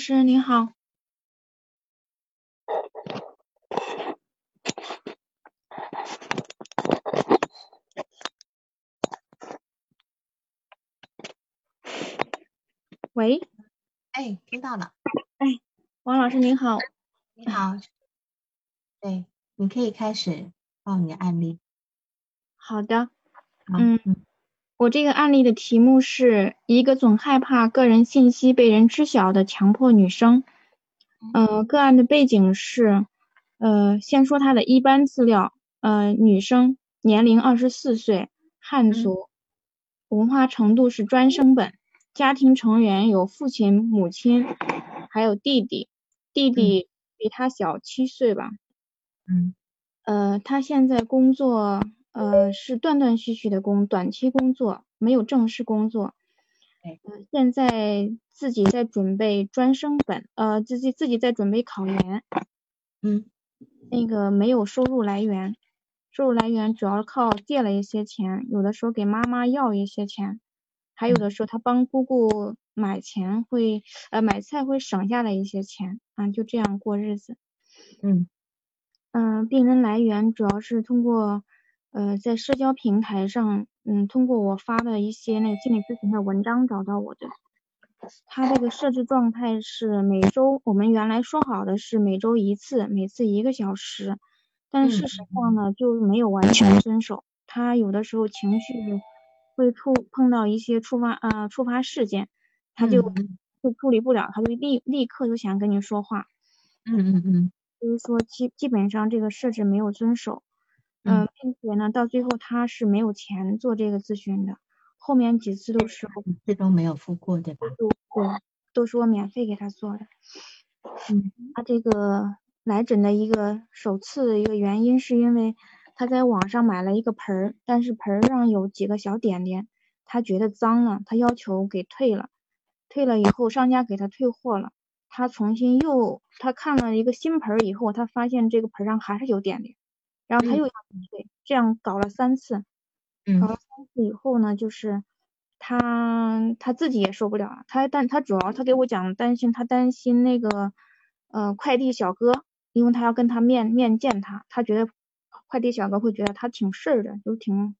师您好。喂，哎，听到了。哎，王老师您好。你好。对，你可以开始报你的案例。好的。嗯，我这个案例的题目是一个总害怕个人信息被人知晓的强迫女生。呃，个案的背景是，呃，先说她的一般资料。呃，女生，年龄二十四岁，汉族，文化程度是专升本。家庭成员有父亲、母亲，还有弟弟，弟弟比他小七岁吧。嗯。呃，他现在工作，呃，是断断续续的工，短期工作，没有正式工作。嗯。现在自己在准备专升本，呃，自己自己在准备考研。嗯。那个没有收入来源，收入来源主要靠借了一些钱，有的时候给妈妈要一些钱。还有的时候，他帮姑姑买钱会，呃，买菜会省下来一些钱，啊，就这样过日子。嗯，嗯，病人来源主要是通过，呃，在社交平台上，嗯，通过我发的一些那个心理咨询的文章找到我的。他这个设置状态是每周，我们原来说好的是每周一次，每次一个小时，但事实上呢，就没有完全遵守。他有的时候情绪。会触碰到一些触发呃触发事件，他就会处理不了，他就立立刻就想跟你说话。嗯嗯嗯。就是说基基本上这个设置没有遵守，嗯，并且呢到最后他是没有钱做这个咨询的，后面几次都是最终没有付过对吧？对，都是我免费给他做的。嗯，他这个来诊的一个首次的一个原因是因为。他在网上买了一个盆儿，但是盆儿上有几个小点点，他觉得脏了，他要求给退了。退了以后，商家给他退货了。他重新又他看了一个新盆儿以后，他发现这个盆上还是有点点，然后他又要退，这样搞了三次。搞了三次以后呢，就是他他自己也受不了了。他但他主要他给我讲担心，他担心那个呃快递小哥，因为他要跟他面面见他，他觉得。快递小哥会觉得他挺事儿的，就挺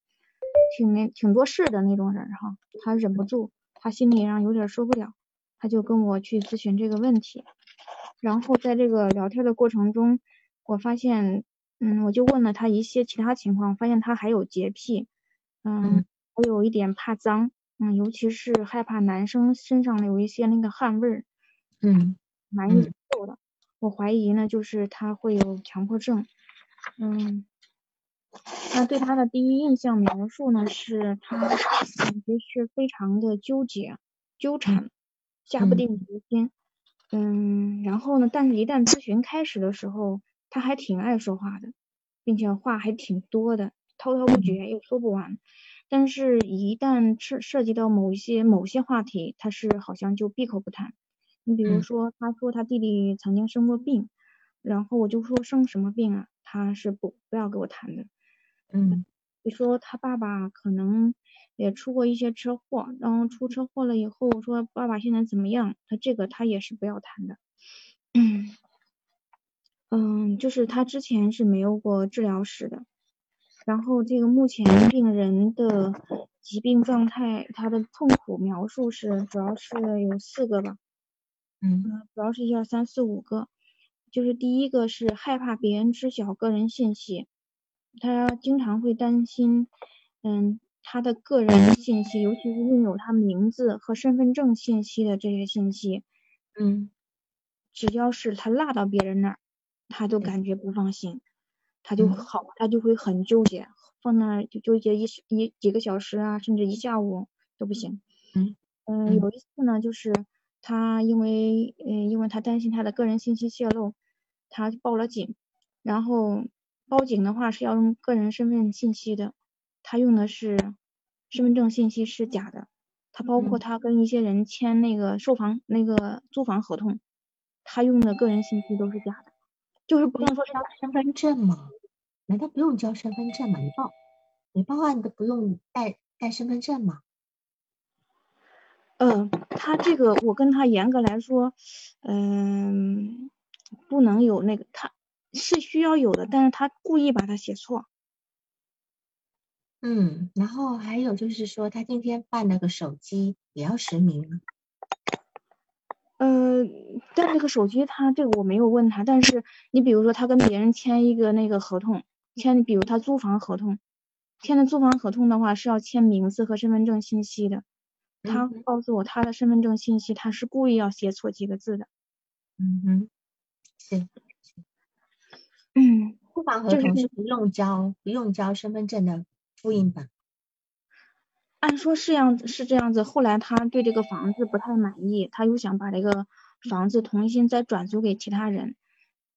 挺那挺多事的那种人哈，他忍不住，他心里上有点受不了，他就跟我去咨询这个问题。然后在这个聊天的过程中，我发现，嗯，我就问了他一些其他情况，发现他还有洁癖，嗯，还有一点怕脏，嗯，尤其是害怕男生身上有一些那个汗味儿，嗯，难以接受的。我怀疑呢，就是他会有强迫症，嗯。那对他的第一印象描述呢，是他感觉是非常的纠结、纠缠，下不定决心。嗯，然后呢，但是一旦咨询开始的时候，他还挺爱说话的，并且话还挺多的，滔滔不绝又说不完。但是，一旦涉涉及到某一些某些话题，他是好像就闭口不谈。你比如说，他说他弟弟曾经生过病，然后我就说生什么病啊？他是不不要给我谈的。嗯，你说他爸爸可能也出过一些车祸，然后出车祸了以后说爸爸现在怎么样？他这个他也是不要谈的。嗯，嗯，就是他之前是没有过治疗史的，然后这个目前病人的疾病状态，他的痛苦描述是主要是有四个吧。嗯，主要是一二三四五个，就是第一个是害怕别人知晓个人信息。他经常会担心，嗯，他的个人信息，尤其是拥有他名字和身份证信息的这些信息，嗯，只要是他落到别人那儿，他都感觉不放心，他就好，他就会很纠结，放那儿就纠结一一几个小时啊，甚至一下午都不行。嗯嗯，有一次呢，就是他因为嗯，因为他担心他的个人信息泄露，他报了警。然后报警的话是要用个人身份信息的，他用的是身份证信息是假的。他包括他跟一些人签那个售房那个租房合同，他用的个人信息都是假的，就是不用说交身份证吗？难道不用交身份证吗？你报你报案都不用带带身份证吗？嗯，他这个我跟他严格来说，嗯，不能有那个，他是需要有的，但是他故意把它写错。嗯，然后还有就是说，他今天办那个手机也要实名吗？呃，但这个手机他这个我没有问他，但是你比如说他跟别人签一个那个合同，签比如他租房合同，签的租房合同的话是要签名字和身份证信息的。他告诉我他的身份证信息他是故意要写错几个字的。嗯哼，是。嗯，租房合同是不用交不用交身份证的。复印本，按说是样是这样子。后来他对这个房子不太满意，他又想把这个房子重新再转租给其他人。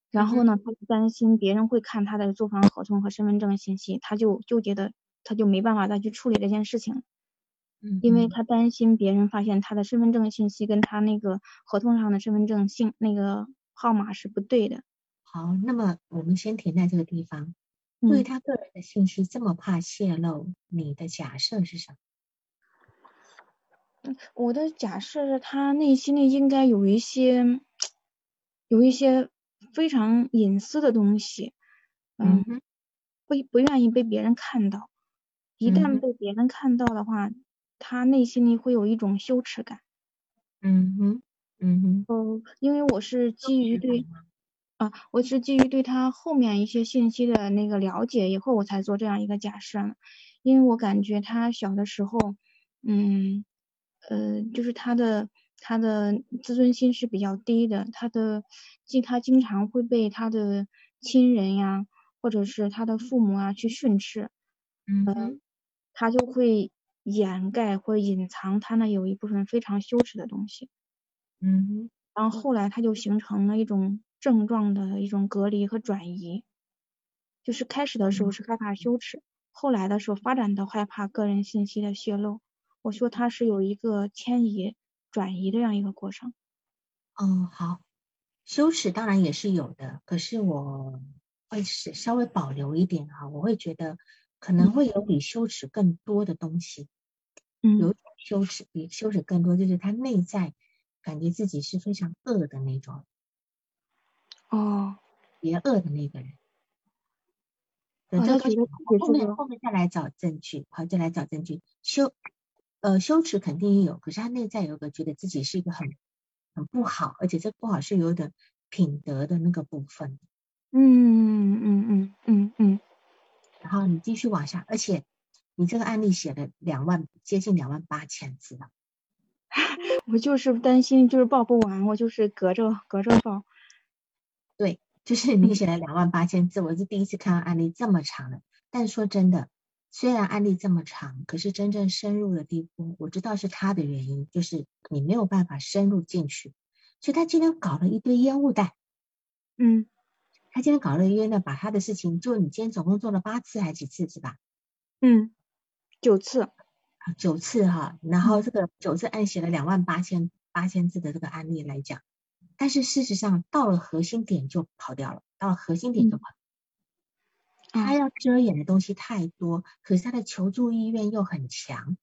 然后呢，他就担心别人会看他的租房合同和身份证信息，他就纠结的，他就没办法再去处理这件事情。嗯，因为他担心别人发现他的身份证信息跟他那个合同上的身份证信那个号码是不对的。好，那么我们先停在这个地方。对他个人的信息这么怕泄露，你的假设是什么？我的假设是他内心里应该有一些，有一些非常隐私的东西，嗯，不不愿意被别人看到。一旦被别人看到的话，他内心里会有一种羞耻感。嗯哼，嗯哼。哦，因为我是基于对。啊，我是基于对他后面一些信息的那个了解以后，我才做这样一个假设。因为我感觉他小的时候，嗯，呃，就是他的他的自尊心是比较低的，他的经他经常会被他的亲人呀，或者是他的父母啊去训斥，嗯，他就会掩盖或隐藏他那有一部分非常羞耻的东西，嗯，然后后来他就形成了一种。症状的一种隔离和转移，就是开始的时候是害怕羞耻，后来的时候发展到害怕个人信息的泄露。我说他是有一个迁移转移的这样一个过程。嗯，好，羞耻当然也是有的，可是我会是稍微保留一点哈，我会觉得可能会有比羞耻更多的东西。嗯，有羞耻比羞耻更多，就是他内在感觉自己是非常恶的那种。哦，邪恶的那个人，等这个后面后面再来找证据，好，再来找证据。羞，呃，羞耻肯定也有，可是他内在有个觉得自己是一个很很不好，而且这不好是有点品德的那个部分。嗯嗯嗯嗯嗯。然后你继续往下，而且你这个案例写了两万，接近两万八千字了。我就是担心，就是报不完，我就是隔着隔着报。对，就是你写了两万八千字，我是第一次看到案例这么长的。但说真的，虽然案例这么长，可是真正深入的地步，我知道是他的原因，就是你没有办法深入进去。所以他今天搞了一堆烟雾弹，嗯，他今天搞了一堆呢，把他的事情，就你今天总共做了八次还是几次是吧？嗯，九次啊，九次哈。然后这个九次按写了两万八千八千字的这个案例来讲。但是事实上，到了核心点就跑掉了。到了核心点就跑，他要遮掩的东西太多，可是他的求助意愿又很强。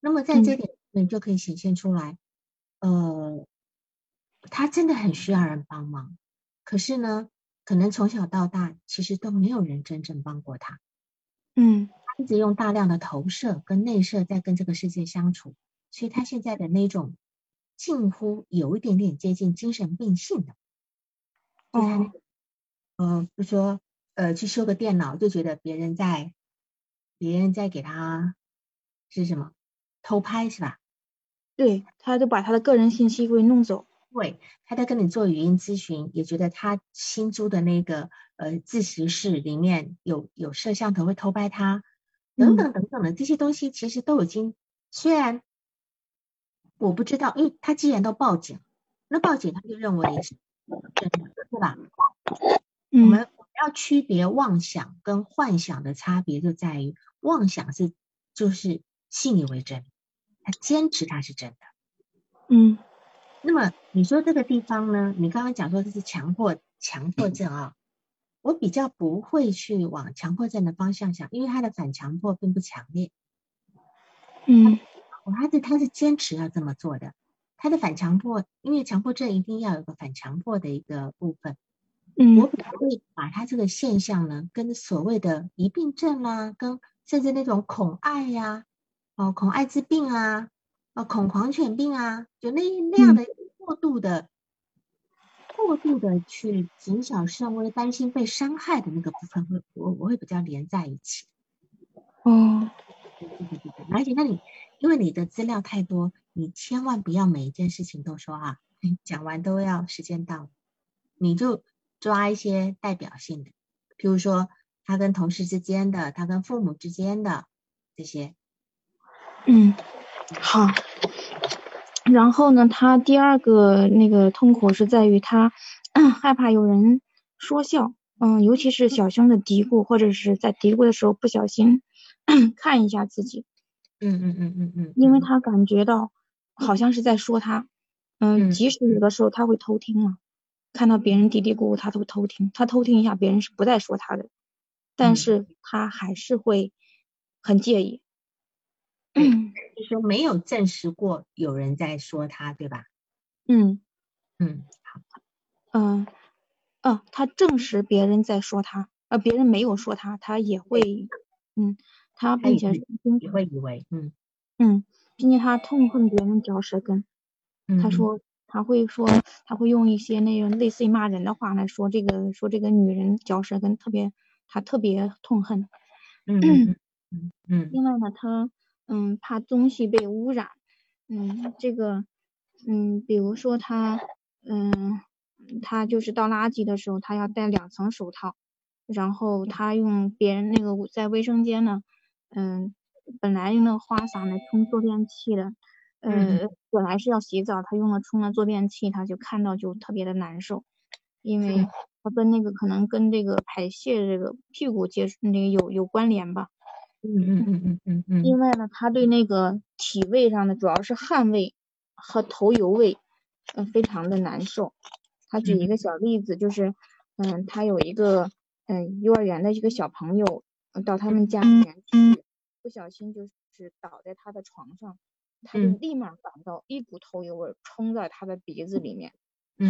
那么在这点，你就可以显现出来，呃，他真的很需要人帮忙。可是呢，可能从小到大，其实都没有人真正帮过他。嗯，他一直用大量的投射跟内射在跟这个世界相处，所以他现在的那种。近乎有一点点接近精神病性的，哦，嗯，就说呃去修个电脑，就觉得别人在别人在给他是什么偷拍是吧？对，他就把他的个人信息给弄走。对，他在跟你做语音咨询，也觉得他新租的那个呃自习室里面有有摄像头会偷拍他，等等等等的这些东西，其实都已经虽然我不知道，因为他既然都报警，那报警他就认为是真的，对吧？我们要区别妄想跟幻想的差别就在于，妄想是就是信以为真，他坚持他是真的。嗯，那么你说这个地方呢？你刚刚讲说这是强迫强迫症啊，我比较不会去往强迫症的方向想，因为他的反强迫并不强烈。嗯，他是他是坚持要这么做的，他的反强迫，因为强迫症一定要有个反强迫的一个部分。嗯，我不会把他这个现象呢，跟所谓的疑病症啊，跟甚至那种恐爱呀，哦，恐艾滋病啊。哦，恐狂犬病啊，就那那样的过度的、过度的去谨小慎微、担心被伤害的那个部分，会我我会比较连在一起。哦，对对对对对，而且那你因为你的资料太多，你千万不要每一件事情都说啊，讲完都要时间到，你就抓一些代表性的，比如说他跟同事之间的，他跟父母之间的这些。嗯。好，然后呢，他第二个那个痛苦是在于他 害怕有人说笑，嗯，尤其是小声的嘀咕，或者是在嘀咕的时候不小心 看一下自己，嗯嗯嗯嗯嗯，因为他感觉到好像是在说他，嗯，即使有的时候他会偷听嘛，看到别人嘀嘀咕咕，他都偷听，他偷听一下别人是不再说他的，但是他还是会很介意。嗯，就说没有证实过有人在说他，对吧？嗯嗯，好，嗯，哦，他证实别人在说他，呃，别人没有说他，他也会，嗯，他并且也会以为，嗯。嗯，并且他痛恨别人嚼舌根，他说他会说他会用一些那种类似于骂人的话来说这个说这个女人嚼舌根，特别他特别痛恨，嗯嗯嗯嗯，另外呢，他。嗯，怕东西被污染。嗯，这个，嗯，比如说他，嗯，他就是倒垃圾的时候，他要戴两层手套。然后他用别人那个在卫生间呢，嗯，本来用那个花洒来冲坐便器的，呃，本来是要洗澡，他用了冲了坐便器，他就看到就特别的难受，因为他跟那个可能跟这个排泄这个屁股接触那个有有关联吧。嗯嗯嗯嗯嗯嗯。另外呢，他对那个体味上的主要是汗味和头油味，嗯，非常的难受。他举一个小例子，就是，嗯，他有一个嗯幼儿园的一个小朋友到他们家里面去，不小心就是倒在他的床上，他就立马感到一股头油味冲在他的鼻子里面，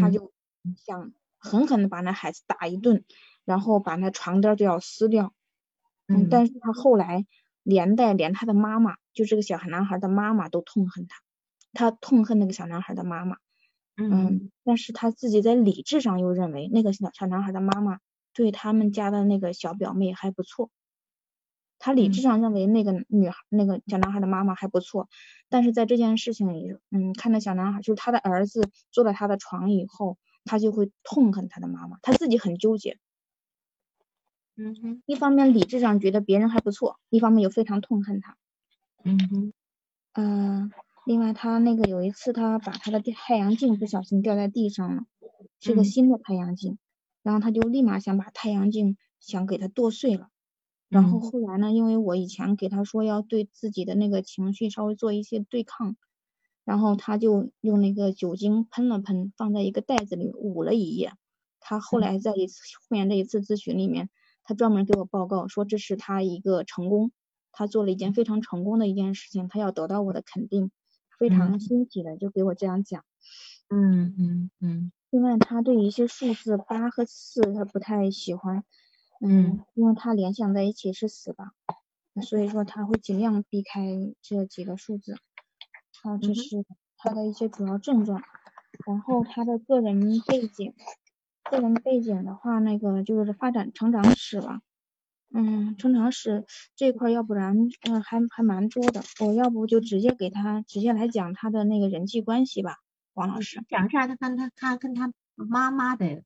他就想狠狠的把那孩子打一顿，然后把那床单就要撕掉。嗯，但是他后来连带连他的妈妈，就这个小孩男孩的妈妈都痛恨他，他痛恨那个小男孩的妈妈。嗯，但是他自己在理智上又认为那个小小男孩的妈妈对他们家的那个小表妹还不错，他理智上认为那个女孩那个小男孩的妈妈还不错，但是在这件事情里，嗯，看到小男孩就是他的儿子坐在他的床以后，他就会痛恨他的妈妈，他自己很纠结。嗯哼，一方面理智上觉得别人还不错，一方面又非常痛恨他。嗯哼，嗯，另外他那个有一次他把他的太阳镜不小心掉在地上了，是个新的太阳镜，然后他就立马想把太阳镜想给他剁碎了。然后后来呢，因为我以前给他说要对自己的那个情绪稍微做一些对抗，然后他就用那个酒精喷了喷，放在一个袋子里捂了一夜。他后来在一次后面的一次咨询里面。他专门给我报告说这是他一个成功，他做了一件非常成功的一件事情，他要得到我的肯定，非常欣喜的就给我这样讲。嗯嗯嗯。另外，他对一些数字八和四他不太喜欢，嗯，因为他联想在一起是死吧，所以说他会尽量避开这几个数字。好，这是他的一些主要症状，然后他的个人背景。个人背景的话，那个就是发展成长史吧，嗯，成长史这块，要不然嗯还还蛮多的，我要不就直接给他直接来讲他的那个人际关系吧，王老师讲一下他跟他他跟他妈妈的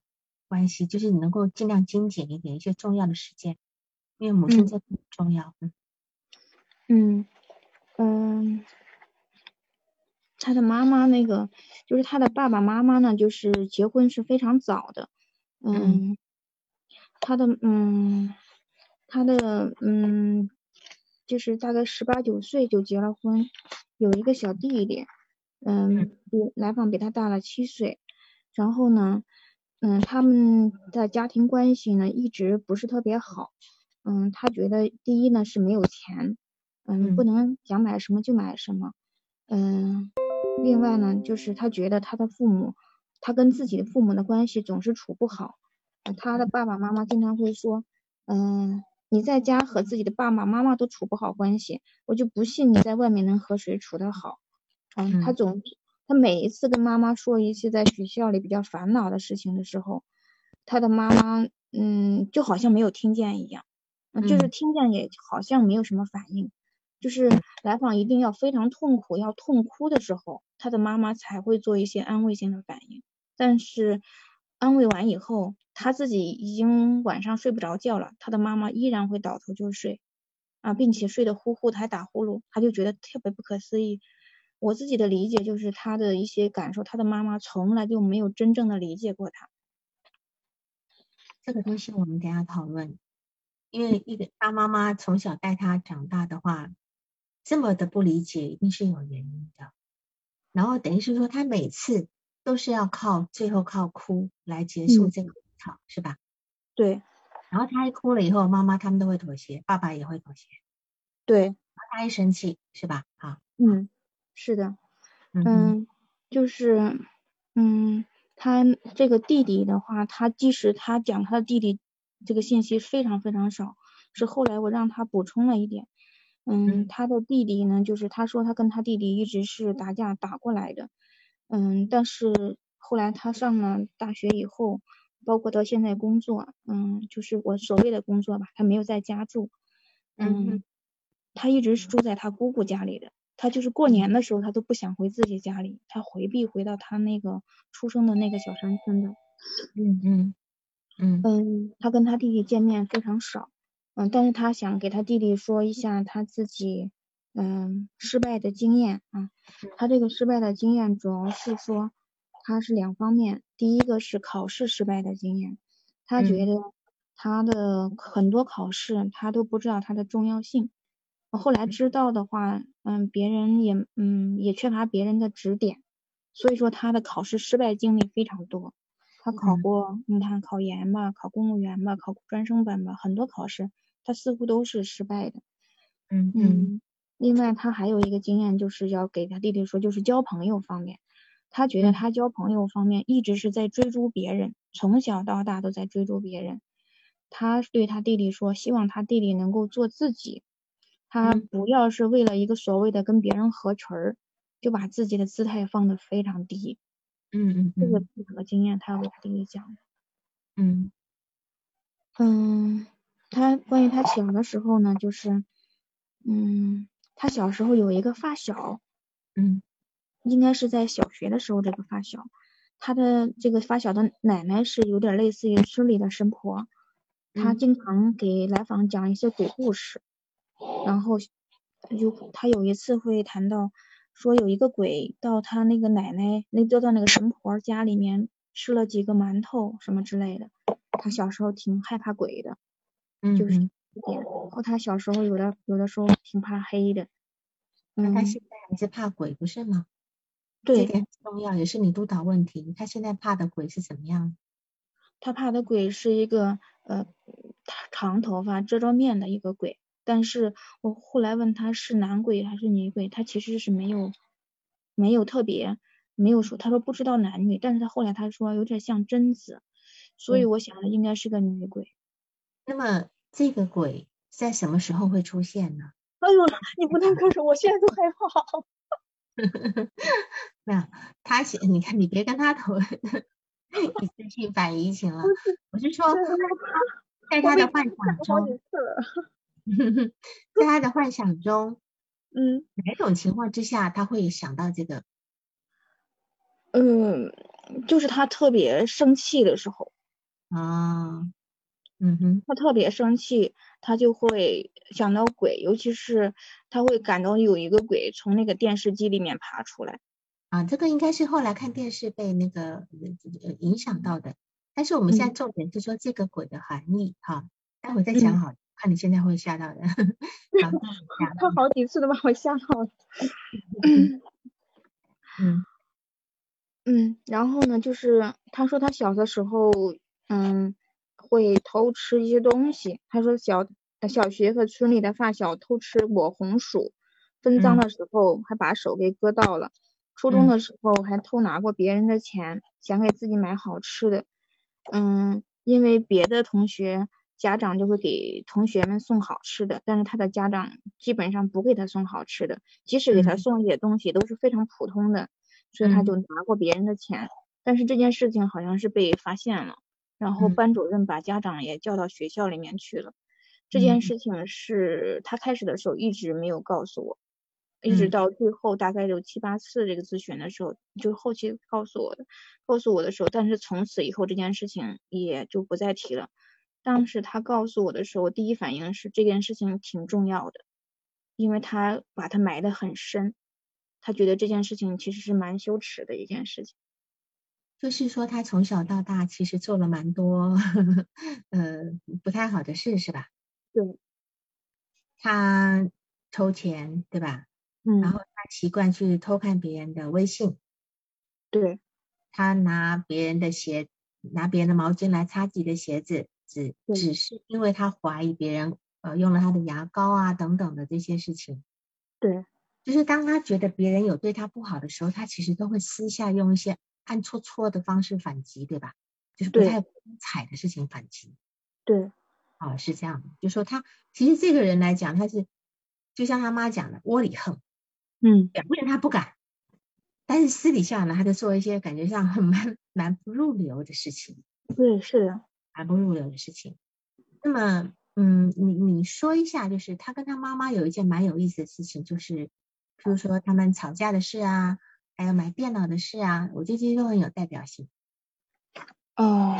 关系，就是你能够尽量精简一点一些重要的时间，因为母亲这很重要。嗯嗯嗯，他的妈妈那个就是他的爸爸妈妈呢，就是结婚是非常早的。嗯，他的嗯，他的嗯，就是大概十八九岁就结了婚，有一个小弟弟。嗯，比来访比他大了七岁，然后呢，嗯，他们的家庭关系呢一直不是特别好，嗯，他觉得第一呢是没有钱，嗯，不能想买什么就买什么，嗯，另外呢就是他觉得他的父母，他跟自己的父母的关系总是处不好，他的爸爸妈妈经常会说，嗯，你在家和自己的爸爸妈妈都处不好关系，我就不信你在外面能和谁处得好。嗯，他总他每一次跟妈妈说一些在学校里比较烦恼的事情的时候，他的妈妈嗯就好像没有听见一样，就是听见也好像没有什么反应，就是来访一定要非常痛苦要痛哭的时候，他的妈妈才会做一些安慰性的反应，但是安慰完以后，他自己已经晚上睡不着觉了，他的妈妈依然会倒头就睡。啊，并且睡得呼呼的还打呼噜，他就觉得特别不可思议。我自己的理解就是他的一些感受，他的妈妈从来就没有真正的理解过他。这个东西我们等下讨论，因为一个他妈妈从小带他长大的话，这么的不理解一定是有原因的。然后等于是说他每次都是要靠最后靠哭来结束这个吵，是吧？对。然后他一哭了以后，妈妈他们都会妥协，爸爸也会妥协。对。他一生气，是吧？好。嗯。是的，嗯，就是，嗯，他这个弟弟的话，他即使他讲他的弟弟这个信息非常非常少，是后来我让他补充了一点，嗯，他的弟弟呢，就是他说他跟他弟弟一直是打架打过来的，嗯，但是后来他上了大学以后，包括到现在工作，嗯，就是我所谓的工作吧，他没有在家住，嗯，他一直是住在他姑姑家里的。他就是过年的时候，他都不想回自己家里，他回避回到他那个出生的那个小山村的。嗯嗯嗯嗯，他跟他弟弟见面非常少，嗯，但是他想给他弟弟说一下他自己嗯失败的经验啊。他这个失败的经验主要是说他是两方面，第一个是考试失败的经验，他觉得他的很多考试他都不知道它的重要性。后来知道的话，嗯，别人也，嗯，也缺乏别人的指点，所以说他的考试失败经历非常多。他考过，你看考研嘛，考公务员嘛，考专升本嘛，很多考试他似乎都是失败的。嗯嗯。另外，他还有一个经验，就是要给他弟弟说，就是交朋友方面，他觉得他交朋友方面一直是在追逐别人，从小到大都在追逐别人。他对他弟弟说，希望他弟弟能够做自己。他不要是为了一个所谓的跟别人合群儿，就把自己的姿态放得非常低。嗯嗯这个两个经验，他要给弟弟讲。嗯嗯，他关于他小的时候呢，就是，嗯，他小时候有一个发小，嗯，应该是在小学的时候，这个发小，他的这个发小的奶奶是有点类似于村里的神婆，他经常给来访讲一些鬼故事。然后就他有一次会谈到，说有一个鬼到他那个奶奶那就到那个神婆家里面吃了几个馒头什么之类的。他小时候挺害怕鬼的，就是一点。后他小时候有的有的时候挺怕黑的。那他现在还是怕鬼不是吗？对，这点很重要，也是你督导问题。他现在怕的鬼是怎么样？他怕的鬼是一个呃长头发遮着面的一个鬼。但是我后来问他是男鬼还是女鬼，他其实是没有没有特别没有说，他说不知道男女，但是他后来他说有点像贞子，所以我想的应该是个女鬼。那么这个鬼在什么时候会出现呢？哎呦，你不能告诉我，现在都害怕。没有，他你看你别跟他讨论一次性反移情了，我是说在他的幻想中。在他的幻想中，嗯，哪种情况之下他会想到这个？嗯，就是他特别生气的时候，啊，嗯哼，他特别生气，他就会想到鬼，尤其是他会感到有一个鬼从那个电视机里面爬出来。啊，这个应该是后来看电视被那个呃影响到的。但是我们现在重点是说这个鬼的含义哈，待会再讲好，看你现在会吓到的。他好几次都把我吓到了。嗯嗯，然后呢，就是他说他小的时候，嗯，会偷吃一些东西。他说小小学和村里的发小偷吃果红薯，分赃的时候还把手给割到了。初中的时候还偷拿过别人的钱，想给自己买好吃的。嗯，因为别的同学家长就会给同学们送好吃的，但是他的家长基本上不给他送好吃的，即使给他送一些东西都是非常普通的，所以他就拿过别人的钱。但是这件事情好像是被发现了，然后班主任把家长也叫到学校里面去了。这件事情是他开始的时候一直没有告诉我。一直到最后大概有七八次这个咨询的时候，就后期告诉我的，告诉我的时候，但是从此以后这件事情也就不再提了。当时他告诉我的时候，我第一反应是这件事情挺重要的，因为他把他埋得很深，他觉得这件事情其实是蛮羞耻的一件事情。就是说他从小到大其实做了蛮多，呃，不太好的事，是吧？对。他偷钱，对吧？嗯，然后他习惯去偷看别人的微信，对，他拿别人的鞋，拿别人的毛巾来擦自己的鞋子，只只是因为他怀疑别人呃用了他的牙膏啊等等的这些事情，对，就是当他觉得别人有对他不好的时候，他其实都会私下用一些暗搓搓的方式反击，对吧？就是不太光彩的事情反击，对，哦，是这样的，就说他其实这个人来讲，他是就像他妈讲的窝里横。嗯，表面他不敢，但是私底下呢，他就做一些感觉上很蛮蛮不入流的事情。对，是的，蛮不入流的事情。那么，嗯，你你说一下，就是他跟他妈妈有一件蛮有意思的事情，就是比如说他们吵架的事啊，还有买电脑的事啊，我觉得这些都很有代表性。哦，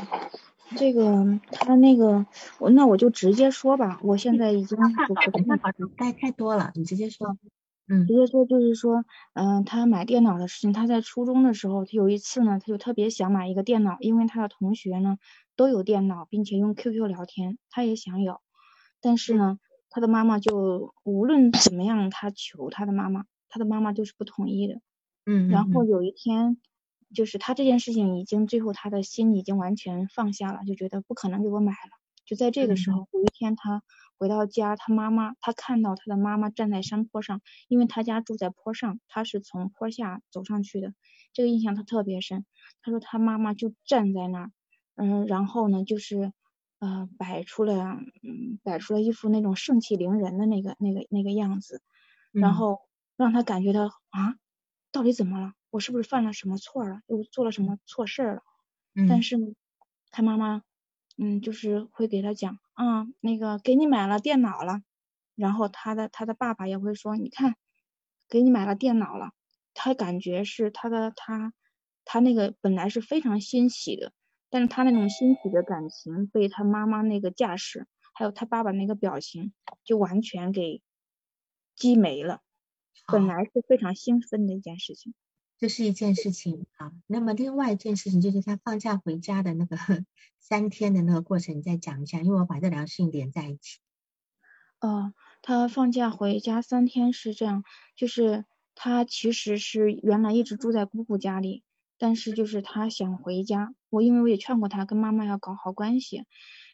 这个他那个我那我就直接说吧，我现在已经太太多了，你直接说。嗯，直接说就是说，嗯，他买电脑的事情，他在初中的时候，他有一次呢，他就特别想买一个电脑，因为他的同学呢都有电脑，并且用 QQ 聊天，他也想有，但是呢，他的妈妈就无论怎么样，他求他的妈妈，他的妈妈就是不同意的。嗯，然后有一天，就是他这件事情已经最后他的心已经完全放下了，就觉得不可能给我买了。就在这个时候，有一天他。回到家，他妈妈他看到他的妈妈站在山坡上，因为他家住在坡上，他是从坡下走上去的，这个印象他特别深。他说他妈妈就站在那儿，嗯，然后呢就是呃摆出了嗯摆出了一副那种盛气凌人的那个那个那个样子，然后让他感觉到啊到底怎么了？我是不是犯了什么错了？又做了什么错事了？但是他妈妈。嗯，就是会给他讲啊，那个给你买了电脑了，然后他的他的爸爸也会说，你看，给你买了电脑了，他感觉是他的他他那个本来是非常欣喜的，但是他那种欣喜的感情被他妈妈那个架势，还有他爸爸那个表情，就完全给击没了，本来是非常兴奋的一件事情。这是一件事情啊，那么另外一件事情就是他放假回家的那个 三天的那个过程，你再讲一下，因为我把这两个事情连在一起。呃，他放假回家三天是这样，就是他其实是原来一直住在姑姑家里，但是就是他想回家，我因为我也劝过他跟妈妈要搞好关系，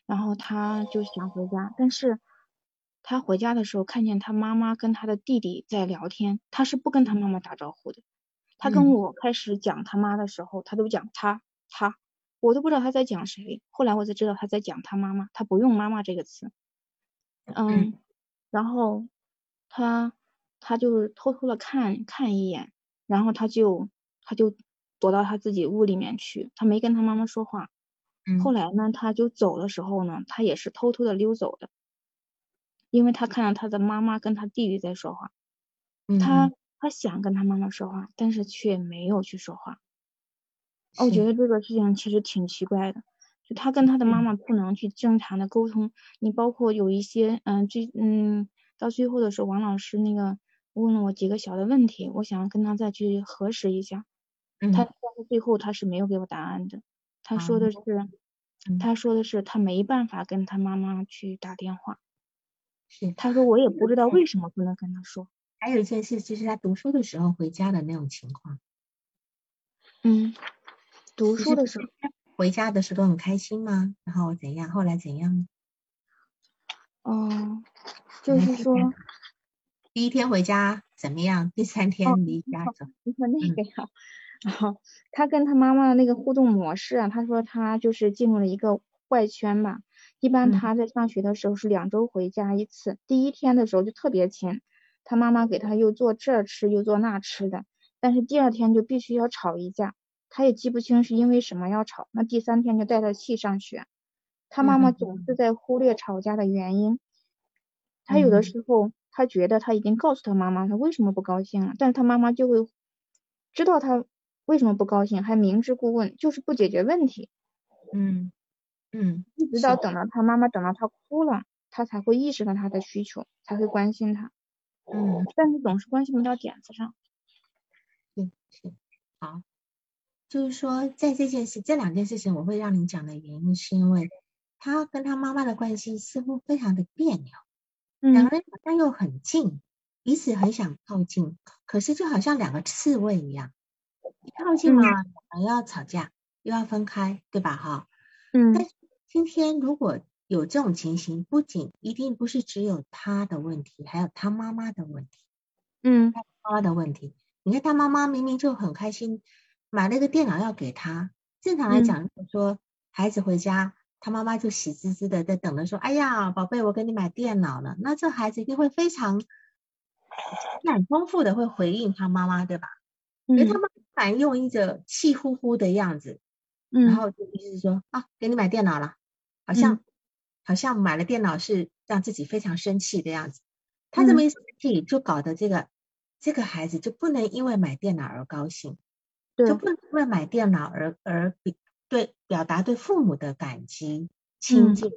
然后他就想回家，但是他回家的时候看见他妈妈跟他的弟弟在聊天，他是不跟他妈妈打招呼的。他跟我开始讲他妈的时候，他都讲他他，我都不知道他在讲谁。后来我才知道他在讲他妈妈，他不用妈妈这个词。嗯，然后他他就偷偷的看看一眼，然后他就他就躲到他自己屋里面去，他没跟他妈妈说话。后来呢，他就走的时候呢，他也是偷偷的溜走的，因为他看到他的妈妈跟他弟弟在说话。他。他想跟他妈妈说话，但是却没有去说话。我觉得这个事情其实挺奇怪的，就他跟他的妈妈不能去正常的沟通。你包括有一些，嗯，最嗯到最后的时候，王老师那个问了我几个小的问题，我想跟他再去核实一下。他但是最后他是没有给我答案的。他说的是，他说的是他没办法跟他妈妈去打电话。是，他说我也不知道为什么不能跟他说。还有一件事，就是他读书的时候回家的那种情况。嗯，读书的时候回家的时候都很开心吗？然后怎样？后来怎样？哦，就是说第一天回家怎么样？第三天离家走？你说那个呀？然后他跟他妈妈的那个互动模式啊，他说他就是进入了一个怪圈吧。一般他在上学的时候是两周回家一次，第一天的时候就特别亲，他妈妈给他又做这吃又做那吃的，但是第二天就必须要吵一架，他也记不清是因为什么要吵，那第三天就带他去上学，他妈妈总是在忽略吵架的原因，他有的时候他觉得他已经告诉他妈妈他为什么不高兴了，但是他妈妈就会知道他为什么不高兴，还明知故问，就是不解决问题，嗯。嗯，一直到等到他妈妈等到他哭了，他才会意识到他的需求，才会关心他。嗯，但是总是关心不到点子上。嗯，是好，就是说在这件事这两件事情，我会让你讲的原因，是因为他跟他妈妈的关系似乎非常的别扭，两个人好像又很近，彼此很想靠近，可是就好像两个刺猬一样，一靠近嘛，又要吵架，又要分开，对吧？哈，嗯。但是今天如果有这种情形，不仅一定不是只有他的问题，还有他妈妈的问题。嗯，他妈妈的问题。你看他妈妈明明就很开心，买了一个电脑要给他。正常来讲，说孩子回家，他妈妈就喜滋滋的在等着说：“哎呀，宝贝，我给你买电脑了。”那这孩子一定会非常情感丰富的会回应他妈妈，对吧？嗯。他妈反用一个气呼呼的样子，嗯然后就意思说：“啊，给你买电脑了。”好像好像买了电脑是让自己非常生气的样子，他这么一生气，就搞得这个这个孩子就不能因为买电脑而高兴，就不能因为买电脑而而比对表达对父母的感激亲近。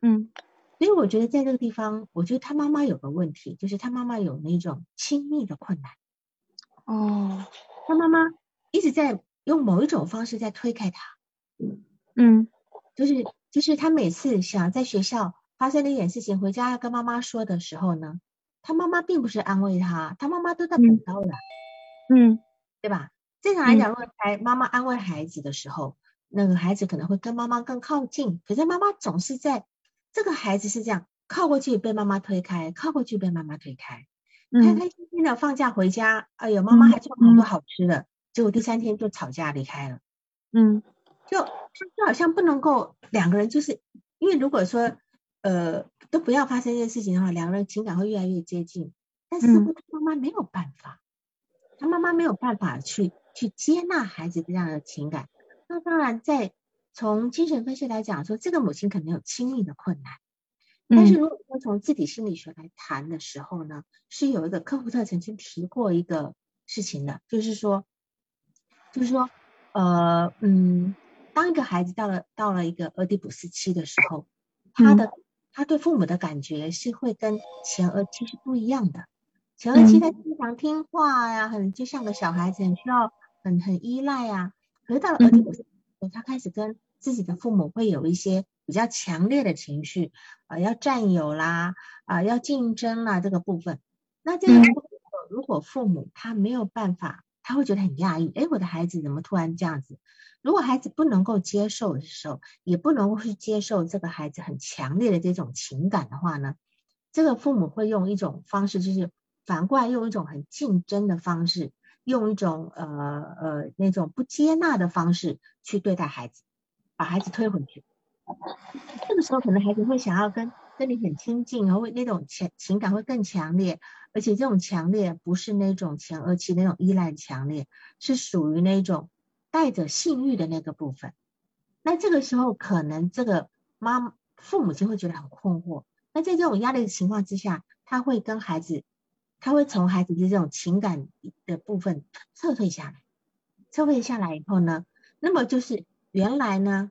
嗯，所以我觉得在这个地方，我觉得他妈妈有个问题，就是他妈妈有那种亲密的困难。哦，他妈妈一直在用某一种方式在推开他。嗯，就是。就是他每次想在学校发生了一点事情，回家要跟妈妈说的时候呢，他妈妈并不是安慰他，他妈妈都在补刀了，嗯，对吧？正常来讲，如果孩妈妈安慰孩子的时候，那个孩子可能会跟妈妈更靠近，可是妈妈总是在这个孩子是这样靠过去被妈妈推开，靠过去被妈妈推开，开开心心的放假回家，哎呦，妈妈还做好多好吃的，结果第三天就吵架离开了，嗯。就就好像不能够两个人，就是因为如果说呃都不要发生这件事情的话，两个人情感会越来越接近。但似乎他妈妈没有办法，他妈妈没有办法去去接纳孩子这样的情感。那当然，在从精神分析来讲，说这个母亲可能有亲密的困难。但是如果说从自体心理学来谈的时候呢，是有一个科普特曾经提过一个事情的，就是说，就是说，呃，嗯。当一个孩子到了到了一个俄狄浦斯期的时候，他的他对父母的感觉是会跟前额期是不一样的。前额期他经常听话呀，很就像个小孩子，很需要很很依赖呀。可是到了俄狄浦斯，他开始跟自己的父母会有一些比较强烈的情绪啊，要占有啦啊，要竞争啦这个部分。那这个如果父母他没有办法，他会觉得很压抑，哎，我的孩子怎么突然这样子？如果孩子不能够接受的时候，也不能够去接受这个孩子很强烈的这种情感的话呢，这个父母会用一种方式，就是反过来用一种很竞争的方式，用一种呃呃那种不接纳的方式去对待孩子，把孩子推回去。这个时候可能孩子会想要跟跟你很亲近，然后会那种情情感会更强烈，而且这种强烈不是那种前额期那种依赖强烈，是属于那种。带着性欲的那个部分，那这个时候可能这个妈父母亲会觉得很困惑。那在这种压力的情况之下，他会跟孩子，他会从孩子的这种情感的部分撤退下来。撤退下来以后呢，那么就是原来呢，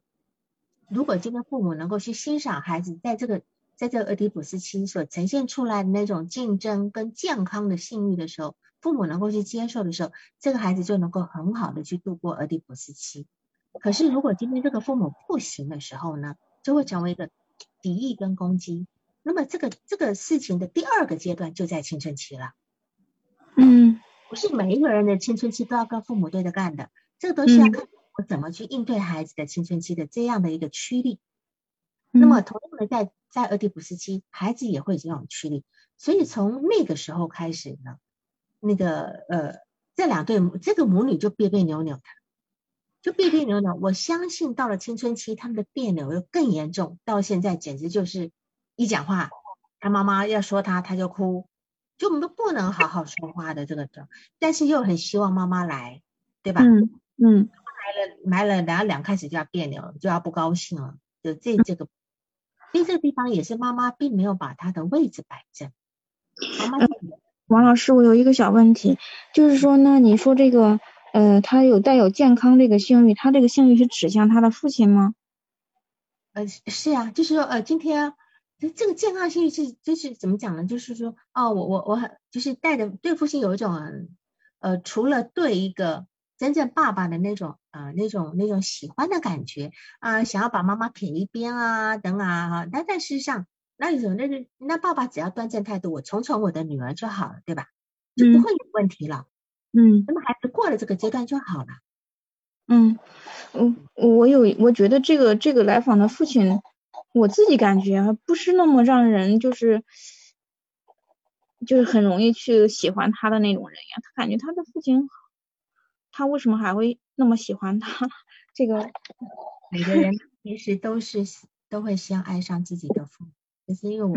如果今天父母能够去欣赏孩子在这个在这个俄狄浦斯期所呈现出来的那种竞争跟健康的性欲的时候，父母能够去接受的时候，这个孩子就能够很好的去度过俄狄浦斯期。可是如果今天这个父母不行的时候呢，就会成为一个敌意跟攻击。那么这个这个事情的第二个阶段就在青春期了。嗯，不是每一个人的青春期都要跟父母对着干的，这个都是要看我怎么去应对孩子的青春期的这样的一个驱力。那么同样的，在在俄狄浦斯期，孩子也会这种驱力，所以从那个时候开始呢，那个呃，这两对这个母女就别别扭扭的，就别别扭扭。我相信到了青春期，他们的别扭又更严重，到现在简直就是一讲话，他妈妈要说他，他就哭。就我们都不能好好说话的这个状，但是又很希望妈妈来，对吧？嗯嗯，来了来了，然后两开始就要别扭，就要不高兴了，就这这个，所以这个地方也是妈妈并没有把她的位置摆正。妈妈，王老师，我有一个小问题，就是说呢，你说这个呃，他有带有健康这个性欲，他这个性欲是指向他的父亲吗？呃，是啊，就是说呃，今天。这这个健康性是就是怎么讲呢？就是说，哦，我我我很就是带着对父亲有一种，呃，除了对一个真正爸爸的那种呃那种那种喜欢的感觉啊，想要把妈妈撇一边啊等啊哈，但但事实上，那有种那个那爸爸只要端正态度，我宠宠我的女儿就好了，对吧？就不会有问题了。嗯，那么孩子过了这个阶段就好了。嗯，我，我有我觉得这个这个来访的父亲。我自己感觉不是那么让人就是就是很容易去喜欢他的那种人呀。他感觉他的父亲，他为什么还会那么喜欢他？这个每个人其实都是都会先爱上自己的父母，就是因为我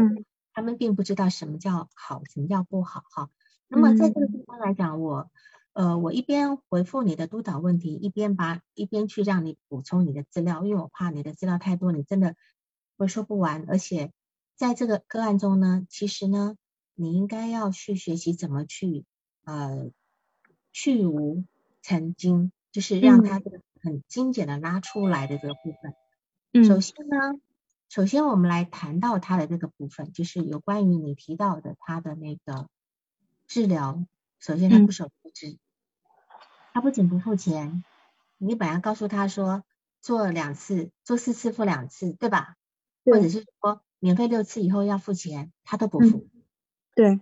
他们并不知道什么叫好，什么叫不好哈。那么在这个地方来讲，我呃我一边回复你的督导问题，一边把一边去让你补充你的资料，因为我怕你的资料太多，你真的。会说不完，而且在这个个案中呢，其实呢，你应该要去学习怎么去呃去无曾经，就是让他这个很精简的拉出来的这个部分。嗯。首先呢，首先我们来谈到他的这个部分，就是有关于你提到的他的那个治疗。首先他不守不支，他不仅不付钱，你本来告诉他说做两次，做四次付两次，对吧？或者是说免费六次以后要付钱，他都不付。对，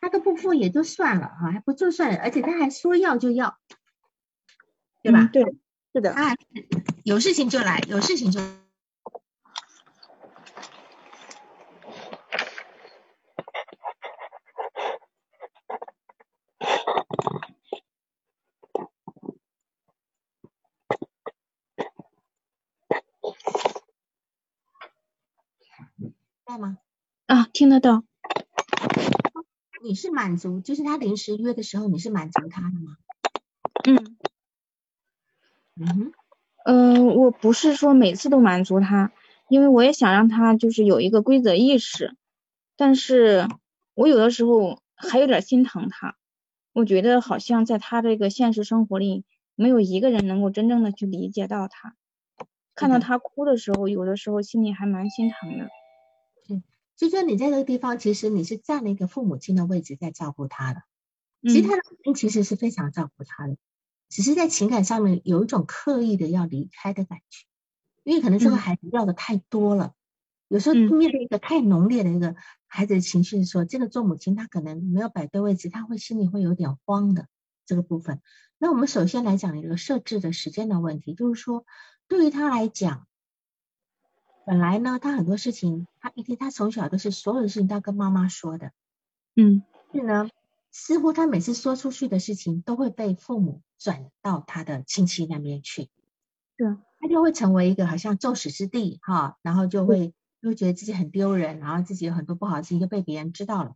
他都不付也就算了哈，还不就算了，而且他还说要就要，对吧？对，是的。啊有事情就来，有事情就。在吗？啊，听得到。你是满足，就是他临时约的时候，你是满足他的吗？嗯。嗯哼。嗯，我不是说每次都满足他，因为我也想让他就是有一个规则意识，但是我有的时候还有点心疼他，我觉得好像在他这个现实生活里，没有一个人能够真正的去理解到他，看到他哭的时候，有的时候心里还蛮心疼的。就说你在这个地方，其实你是占了一个父母亲的位置在照顾他的，其实他的父亲其实是非常照顾他的，只是在情感上面有一种刻意的要离开的感觉，因为可能这个孩子要的太多了，有时候面对一个太浓烈的一个孩子的情绪的时候，这个做母亲他可能没有摆对位置，他会心里会有点慌的这个部分。那我们首先来讲一个设置的时间的问题，就是说对于他来讲。本来呢，他很多事情，他一天他从小都是所有的事情都要跟妈妈说的，嗯，是呢，似乎他每次说出去的事情都会被父母转到他的亲戚那边去，是，他就会成为一个好像众矢之的哈，然后就会又觉得自己很丢人，然后自己有很多不好的事情就被别人知道了，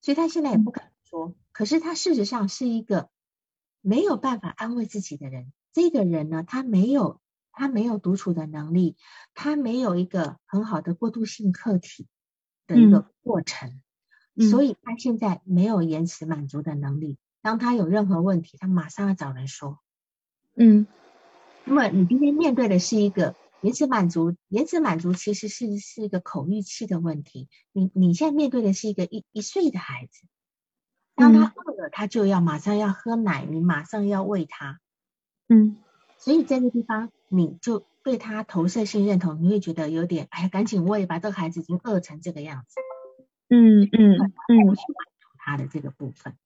所以他现在也不敢说，可是他事实上是一个没有办法安慰自己的人，这个人呢，他没有。他没有独处的能力，他没有一个很好的过渡性客体的一个过程，所以他现在没有延迟满足的能力。当他有任何问题，他马上要找人说。嗯，那么你今天面对的是一个延迟满足，延迟满足其实是是一个口欲期的问题。你你现在面对的是一个一一岁的孩子，当他饿了，他就要马上要喝奶，你马上要喂他。嗯，所以在这地方，你就对他投射性认同，你会觉得有点，哎呀，赶紧喂吧，这个孩子已经饿成这个样子。嗯嗯嗯，他的这个部分。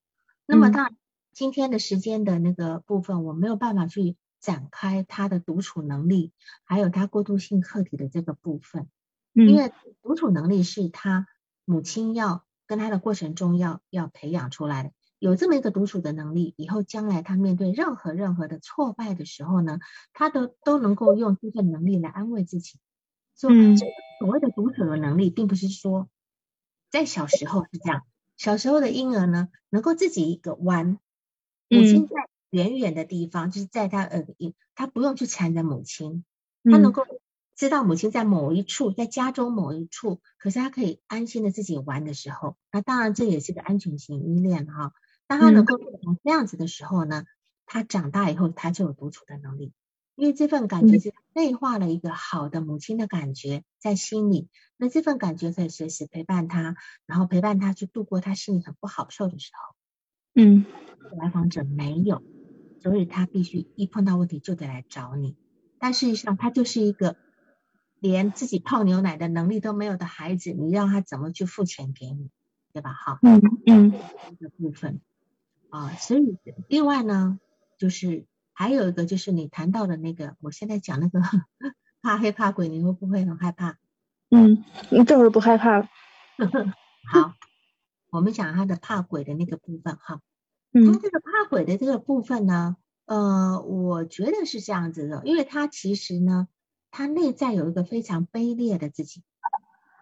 那么当然，今天的时间的那个部分，我没有办法去。展开他的独处能力，还有他过渡性课题的这个部分，因为独处能力是他母亲要跟他的过程中要要培养出来的。有这么一个独处的能力，以后将来他面对任何任何的挫败的时候呢，他都都能够用这份能力来安慰自己。所以，所谓的独处的能力，并不是说在小时候是这样，小时候的婴儿呢，能够自己一个玩，母亲在。远远的地方，就是在他呃，他不用去缠着母亲，他能够知道母亲在某一处，在家中某一处，可是他可以安心的自己玩的时候，那当然这也是个安全型依恋哈。当他能够变成这样子的时候呢，他长大以后他就有独处的能力，因为这份感觉是内化了一个好的母亲的感觉在心里，那这份感觉可以随时陪伴他，然后陪伴他去度过他心里很不好受的时候。嗯，来访者没有。所以他必须一碰到问题就得来找你，但事实上他就是一个连自己泡牛奶的能力都没有的孩子，你让他怎么去付钱给你，对吧？哈，嗯嗯，这个部分啊，所以另外呢，就是还有一个就是你谈到的那个，我现在讲那个怕黑怕鬼，你会不会很害怕？嗯，这会儿不害怕了。好，我们讲他的怕鬼的那个部分哈。嗯他这个怕鬼的这个部分呢，呃，我觉得是这样子的，因为他其实呢，他内在有一个非常卑劣的自己，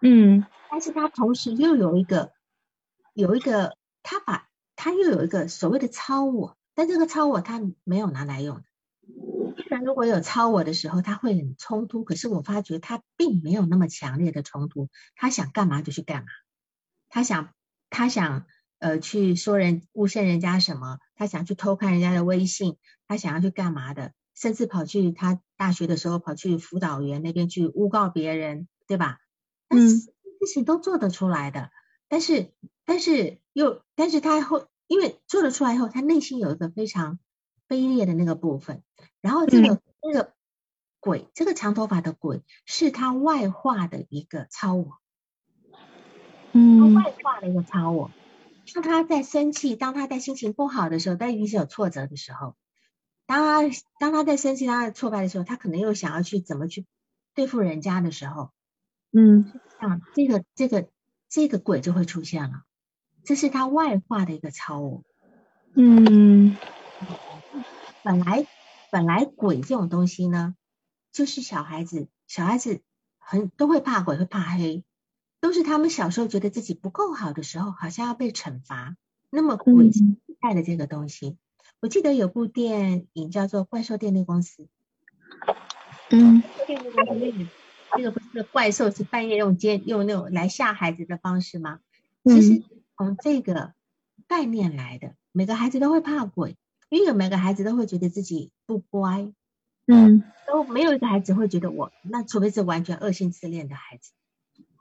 嗯，但是他同时又有一个，有一个，他把他又有一个所谓的超我，但这个超我他没有拿来用。然如果有超我的时候，他会很冲突，可是我发觉他并没有那么强烈的冲突，他想干嘛就去干嘛，他想，他想。呃，去说人诬陷人家什么？他想去偷看人家的微信，他想要去干嘛的？甚至跑去他大学的时候跑去辅导员那边去诬告别人，对吧？嗯，事情都做得出来的，但是但是又但是他后因为做得出来以后，他内心有一个非常卑劣的那个部分，然后这个这个鬼，这个长头发的鬼是他外化的一个超我，嗯，他外化的一个超我。当他在生气，当他在心情不好的时候，但一定是有挫折的时候。当他当他在生气、他挫败的时候，他可能又想要去怎么去对付人家的时候，嗯，像这个这个这个鬼就会出现了。这是他外化的一个超我。嗯，本来本来鬼这种东西呢，就是小孩子小孩子很都会怕鬼，会怕黑。都是他们小时候觉得自己不够好的时候，好像要被惩罚。那么鬼带的这个东西，我记得有部电影叫做《怪兽电力公司》。嗯，电力公司那个那个不是怪兽是半夜用尖用那种来吓孩子的方式吗？其实从这个概念来的，每个孩子都会怕鬼，因为每个孩子都会觉得自己不乖。嗯，都没有一个孩子会觉得我，那除非是完全恶性自恋的孩子。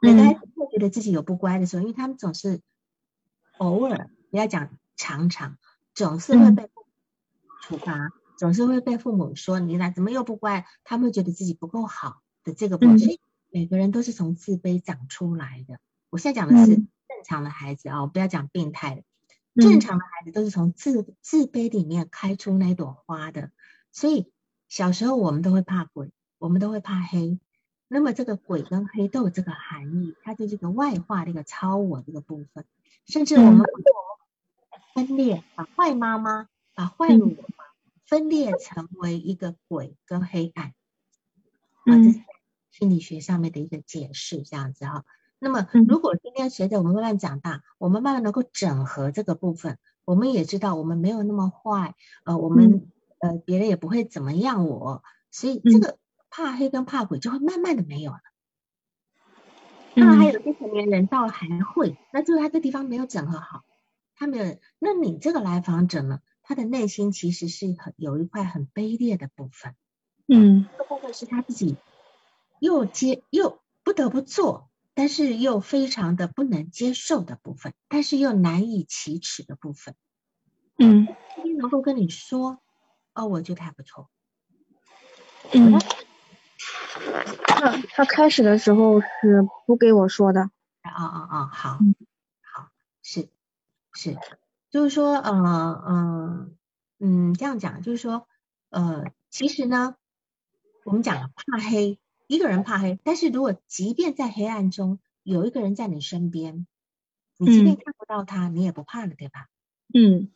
每个孩子会觉得自己有不乖的时候，因为他们总是偶尔，不要讲常常，总是会被处罚，总是会被父母说你俩怎么又不乖？他们会觉得自己不够好的这个部分。每个人都是从自卑长出来的。我现在讲的是正常的孩子啊，不要讲病态的。正常的孩子都是从自自卑里面开出那朵花的。所以小时候我们都会怕鬼，我们都会怕黑。那么这个鬼跟黑都有这个含义，它就是个外化的一个超我这个部分，甚至我们分裂，把坏妈妈、把坏我妈分裂成为一个鬼跟黑暗，啊，这是心理学上面的一个解释，这样子哈。那么如果今天随着我们慢慢长大，我们慢慢能够整合这个部分，我们也知道我们没有那么坏，呃，我们呃别人也不会怎么样我，所以这个。怕黑跟怕鬼就会慢慢的没有了。当然还有些成年人到了还会，那就是他这地方没有整合好，他没有。那你这个来访者呢，他的内心其实是很有一块很卑劣的部分。嗯，这部分是他自己又接又不得不做，但是又非常的不能接受的部分，但是又难以启齿的部分。嗯今天能够跟你说，哦，我觉得还不错。嗯，他他开始的时候是不给我说的。啊啊啊，好嗯，好，是是，就是说，呃，嗯嗯，这样讲，就是说，呃，其实呢，我们讲了怕黑，一个人怕黑，但是如果即便在黑暗中有一个人在你身边，你即便嗯。看不到他，你也不怕了，对吧？嗯。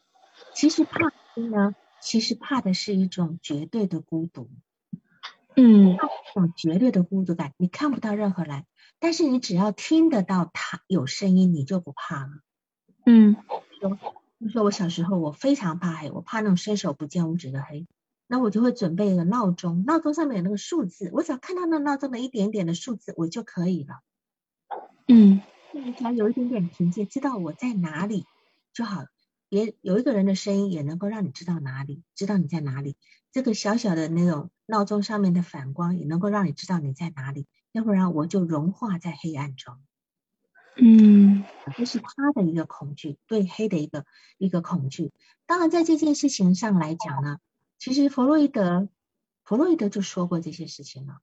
其实怕黑呢，其实怕的是一种绝对的孤独，嗯。一种绝对的孤独感，你看不到任何人，但是你只要听得到他有声音，你就不怕了。嗯。就说我小时候我非常怕黑，我怕那种伸手不见五指的黑，那我就会准备一个闹钟，闹钟上面有那个数字，我只要看到那闹钟的一点点的数字，我就可以了。嗯你只要有一点点凭借，知道我在哪里就好。别有一个人的声音也能够让你知道哪里，知道你在哪里。这个小小的那种闹钟上面的反光也能够让你知道你在哪里，要不然我就融化在黑暗中。嗯这是他的一个恐惧，对黑的一个一个恐惧。当然，在这件事情上来讲呢，其实弗洛伊德，弗洛伊德就说过这些事情了。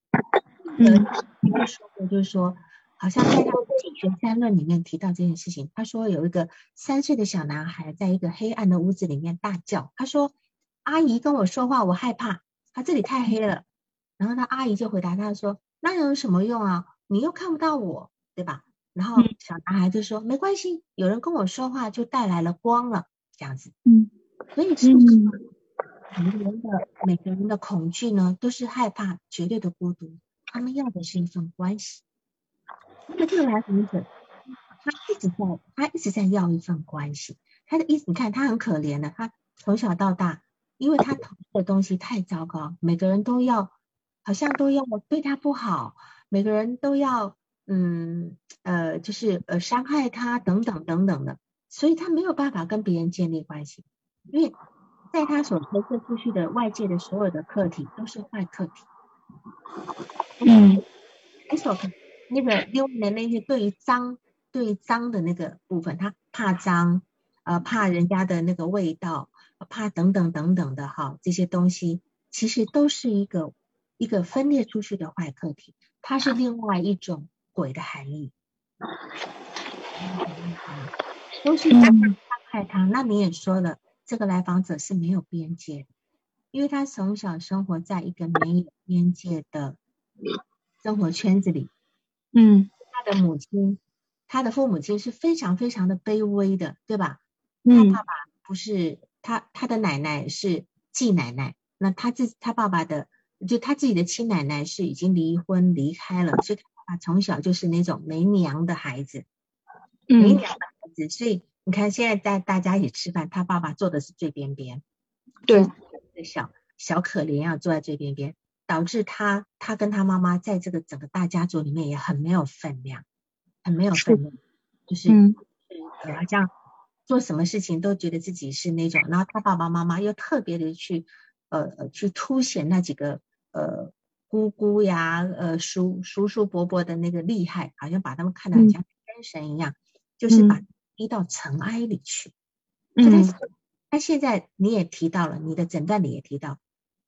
嗯他说过，就是说，好像在他的《性学三论》里面提到这件事情。他说有一个三岁的小男孩在一个黑暗的屋子里面大叫，他说：“阿姨跟我说话，我害怕，他这里太黑了。”然后他阿姨就回答他说：“那有什么用啊？你又看不到我，对吧？”然后嗯小男孩就说：“没关系，有人跟我说话就带来了光了，这样子。”嗯所以事实上嗯每个人的每个人的恐惧呢，都是害怕绝对的孤独，他们要的是一份关系。那么这个来访者，他一直在，他一直在要一份关系。他的意思，你看他很可怜的，他从小到大，因为他投的东西太糟糕，每个人都要，好像都要对他不好，每个人都要，嗯，呃，就是呃伤害他等等等等的，所以他没有办法跟别人建立关系。因为在他所投射出去的外界的所有的客体都是坏客体，嗯。你所看那个另外的那些对于脏、对于脏的那个部分，他怕脏，呃，怕人家的那个味道，怕等等等等的哈，这些东西其实都是一个一个分裂出去的坏客体，它是另外一种鬼的含义，都是在伤害他。那你也说了，这个来访者是没有边界，因为他从小生活在一个没有边界的生活圈子里。嗯他的母亲，他的父母亲是非常非常的卑微的，对吧？嗯他爸爸不是他，他的奶奶是继奶奶，那他自他爸爸的就他自己的亲奶奶是已经离婚离开了，所以他爸爸从小就是那种没娘的孩子，没嗯娘的孩子，所以你看现在在大家一起吃饭，他爸爸坐的是最边边，对，小小可怜啊坐在最边边，导致他他跟他妈妈在这个整个大家族里面也很没有分量，很没有分。量，就是、嗯。呃好像做什么事情都觉得自己是那种，然后他爸爸妈妈又特别的去呃呃去凸显那几个呃姑姑呀呃叔叔叔伯伯的那个厉害，好像把他们看得很像天神一样，就是把嗯逼到尘埃里去。他嗯那现在你也提到了，你的诊断里也提到，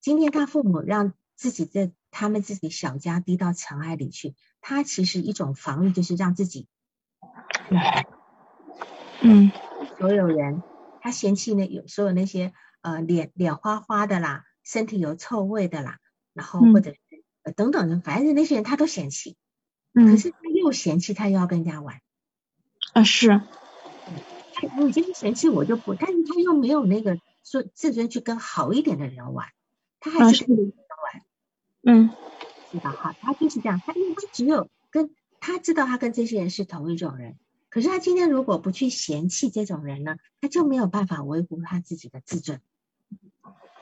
今天他父母让自己的他们自己小家低到尘埃里去，他其实一种防御就是让自己，嗯。所有人他嫌弃那有所有那些呃脸脸花花的啦，身体有臭味的啦，然后嗯。或者等等的，反正那些人他都嫌弃，可嗯是他又嫌弃他又要跟人家玩，啊是。他你今天嫌弃我就不，但是他又没有那个说自尊去跟好一点的人玩，他还啊是是跟人玩。嗯是吧？哈，他就是这样，他因为他只有跟他知道他跟这些人是同一种人，可是他今天如果不去嫌弃这种人呢，他就没有办法维护他自己的自尊，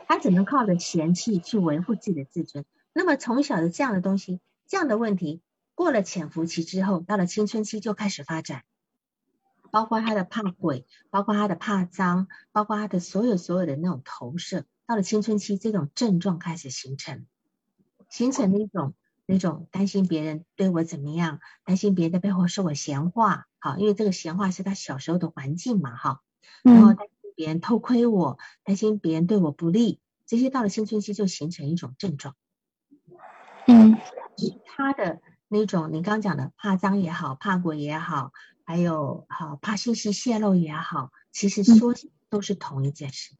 他只能靠着嫌弃去维护自己的自尊。那么从小的这样的东西，这样的问题，过了潜伏期之后，到了青春期就开始发展，包括他的怕鬼，包括他的怕脏，包括他的所有所有的那种投射，到了青春期，这种症状开始形成。形成了一种那种担心别人对我怎么样，担心别人在背后说我闲话，好，因为这个闲话是他小时候的环境嘛，哈，然后担心别人偷窥我，担心别人对我不利，这些到了青春期就形成一种症状。嗯，他的那种你刚讲的怕脏也好，怕鬼也好，还有好怕信息泄露也好，其实说都是同一件事。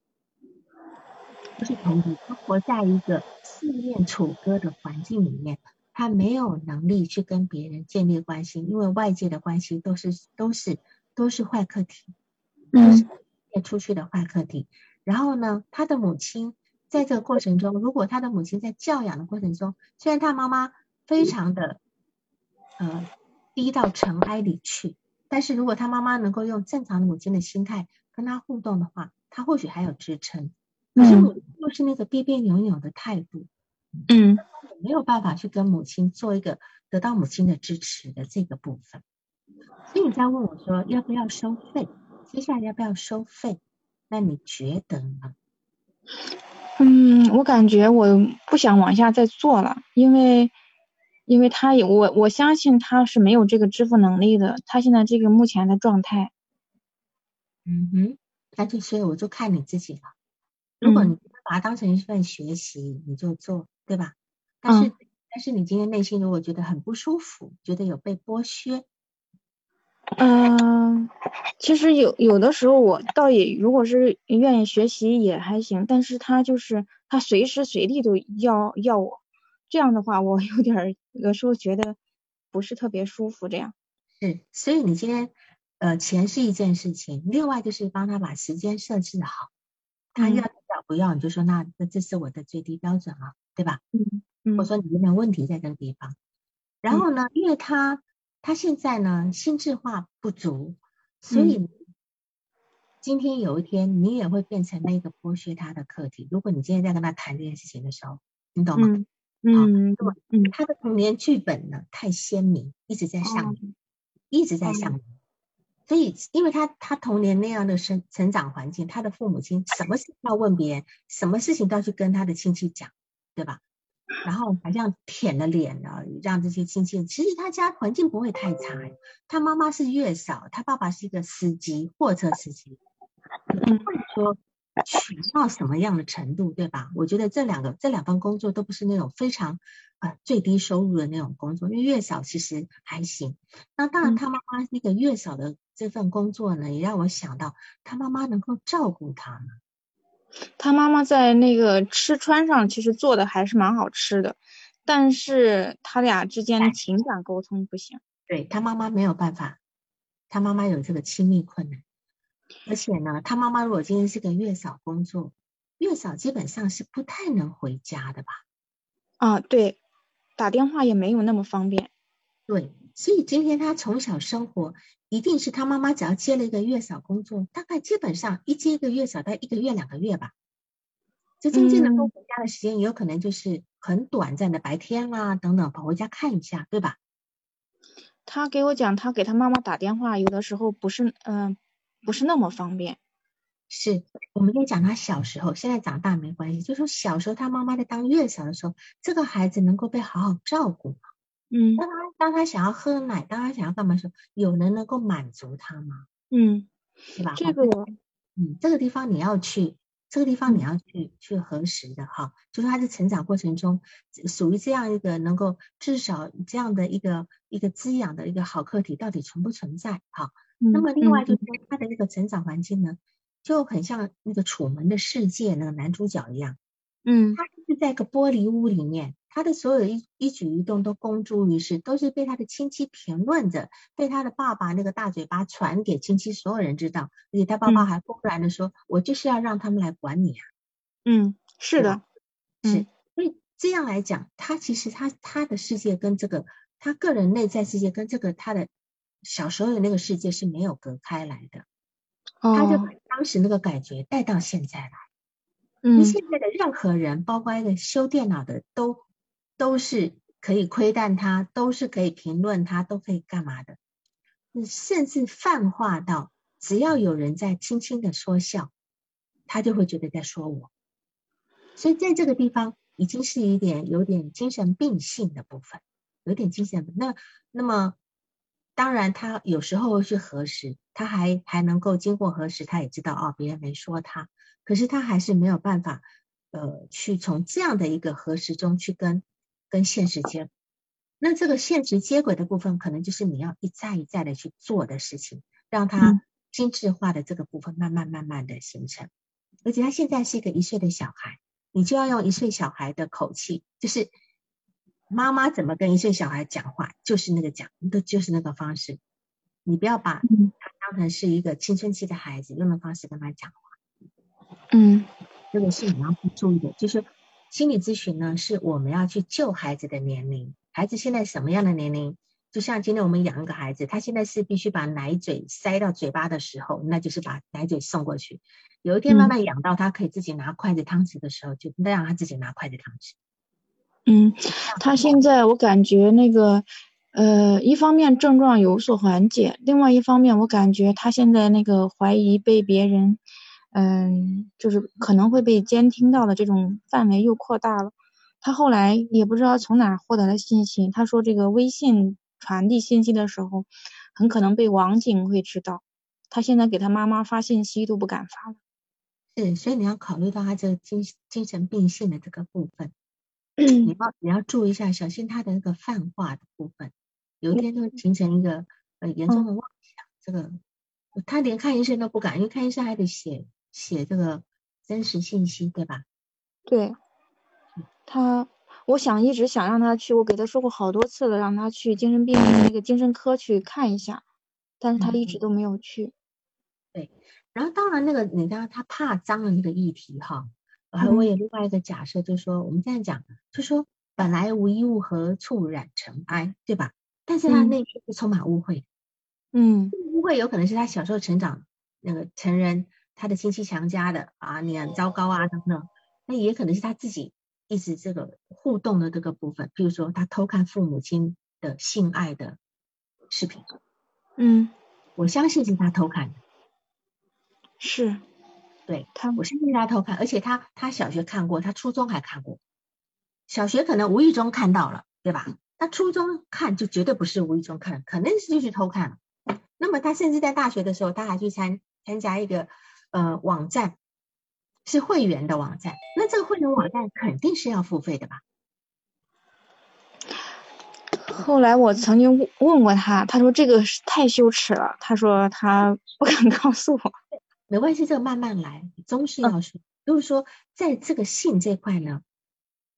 都是同理，他活在一个四面楚歌的环境里面，他没有能力去跟别人建立关系，因为外界的关系都是都是都是坏课题，嗯，出去的坏课题。然后呢，他的母亲在这个过程中，如果他的母亲在教养的过程中，虽然他妈妈非常的呃低到尘埃里去，但是如果他妈妈能够用正常的母亲的心态跟他互动的话，他或许还有支撑。可是母亲又是那个别别扭扭的态度，嗯，没有办法去跟母亲做一个得到母亲的支持的这个部分。所以你在问我说要不要收费，接下来要不要收费？那你觉得呢？嗯，我感觉我不想往下再做了，因为因为他有我我相信他是没有这个支付能力的，他现在这个目前的状态。嗯哼，那就所以我就看你自己了。如果你把它当成一份学习，你就做，对吧？但是，但是你今天内心如果觉得很不舒服，觉得有被剥削，嗯，其实有有的时候我倒也，如果是愿意学习也还行，但是他就是他随时随地都要要我，这样的话我有点有时候觉得不是特别舒服，这样。是，所以你今天呃钱是一件事情，另外就是帮他把时间设置好，他要。不要你就说那那这是我的最低标准了，对吧？嗯嗯。我说你有没有问题在这个地方？然后呢，因为他他现在呢心智化不足，所以今天有一天你也会变成那个剥削他的课题。如果你今天在跟他谈这件事情的时候，你懂吗？嗯。好，嗯，他的童年剧本呢太鲜明，一直在上演，一直在上演。所以，因为他他童年那样的生成长环境，他的父母亲什么事要问别人，什么事情都要去跟他的亲戚讲，对吧？然后好像舔了脸了，让这些亲戚，其实他家环境不会太差。他妈妈是月嫂，他爸爸是一个司机，货车司机，不会说穷到什么样的程度，对吧？我觉得这两个这两份工作都不是那种非常呃最低收入的那种工作，因为月嫂其实还行。那当然，他妈妈那个月嫂的。这份工作呢，也让我想到他妈妈能够照顾他吗？他妈妈在那个吃穿上其实做的还是蛮好吃的，但是他俩之间的情感沟通不行。对他妈妈没有办法，他妈妈有这个亲密困难，而且呢，他妈妈如果今天是个月嫂工作，月嫂基本上是不太能回家的吧？啊，对，打电话也没有那么方便。对，所以今天他从小生活。一定是他妈妈只要接了一个月嫂工作，大概基本上一接一个月嫂，大概一个月两个月吧。这中间能够回家的时间，也有可能就是很短暂的白天啊等等，跑回家看一下，对吧？他给我讲，他给他妈妈打电话，有的时候不是嗯不是那么方便。是我们在讲他小时候，现在长大没关系，就说小时候他妈妈在当月嫂的时候，这个孩子能够被好好照顾吗？嗯，当他当他想要喝奶，当他想要干嘛时候，有人能够满足他吗？嗯，是吧？这个，嗯，这个地方你要去，这个地方你要去去核实的哈，就是他在成长过程中属于这样一个能够至少这样的一个一个滋养的一个好课题，到底存不存在？哈，那么另外就是说他的那个成长环境呢，就很像那个楚门的世界那个男主角一样，嗯，他是在一个玻璃屋里面。他的所有一一举一动都公诸于世，都是被他的亲戚评论着，被他的爸爸那个大嘴巴传给亲戚所有人知道，而且他爸爸还公然的说：“我就是要让他们来管你啊。”嗯，是的，是。所以这样来讲，他其实他他的世界跟这个他个人内在世界跟这个他的小时候的那个世界是没有隔开来的，他就把当时那个感觉带到现在来。嗯，现在的任何人，包括一个修电脑的都。都是可以窥探他，都是可以评论他，都可以干嘛的？甚至泛化到，只要有人在轻轻的说笑，他就会觉得在说我。所以在这个地方，已经是一点有点精神病性的部分，有点精神。那那么当然他有时候去核实，他还还能够经过核实，他也知道哦，别人没说他，可是他还是没有办法呃去从这样的一个核实中去跟跟现实接。那这个现实接轨的部分，可能就是你要一再一再的去做的事情，让他精致化的这个部分慢慢慢慢的形成。而且他现在是一个一岁的小孩，你就要用一岁小孩的口气，就是妈妈怎么跟一岁小孩讲话，就是那个讲的，就是那个方式。你不要把他当成是一个青春期的孩子，用的方式跟他讲话。嗯，这个是你要注意的，就是心理咨询呢，是我们要去救孩子的年龄。孩子现在什么样的年龄？就像今天我们养一个孩子，他现在是必须把奶嘴塞到嘴巴的时候，那就是把奶嘴送过去。有一天慢慢养到他可以自己拿筷子汤匙的时候，就让他自己拿筷子汤匙。嗯，他现在我感觉那个，呃，一方面症状有所缓解，另外一方面我感觉他现在那个怀疑被别人，嗯，就是可能会被监听到的这种范围又扩大了。他后来也不知道从哪获得的信息，他说这个微信传递信息的时候，很可能被网警会知道。他现在给他妈妈发信息都不敢发了。是，所以你要考虑到他这个精精神病性的这个部分，你要你要注意一下，小心他的那个泛化的部分，有一天就会形成一个呃严重的妄想。这个他连看医生都不敢，因为看医生还得写写这个真实信息，对吧？对。他，我想一直想让他去，我给他说过好多次了，让他去精神病那个精神科去看一下，但是他一直都没有去。对，然后当然那个你刚刚他怕脏的那个议题哈，还我有另外一个假设，就是说我们这样讲，就说本来无一物，何处染尘埃，对吧？但是他内心是充满误会，嗯，误会有可能是他小时候成长那个成人，他的亲戚强加的啊，你很糟糕啊等等，那也可能是他自己。一直这个互动的这个部分，比如说他偷看父母亲的性爱的视频，嗯，我相信是他偷看的，是，对他，我相信他偷看，而且他他小学看过，他初中还看过，小学可能无意中看到了，对吧？他初中看就绝对不是无意中看，肯定是就是偷看了。那么他甚至在大学的时候，他还去参参加一个呃网站。是会员的网站，那这个会员网站肯定是要付费的吧？后来我曾经问过他，他说这个太羞耻了，他说他不敢告诉我。没关系，这个慢慢来，总是要说。就是说，在这个性这块呢，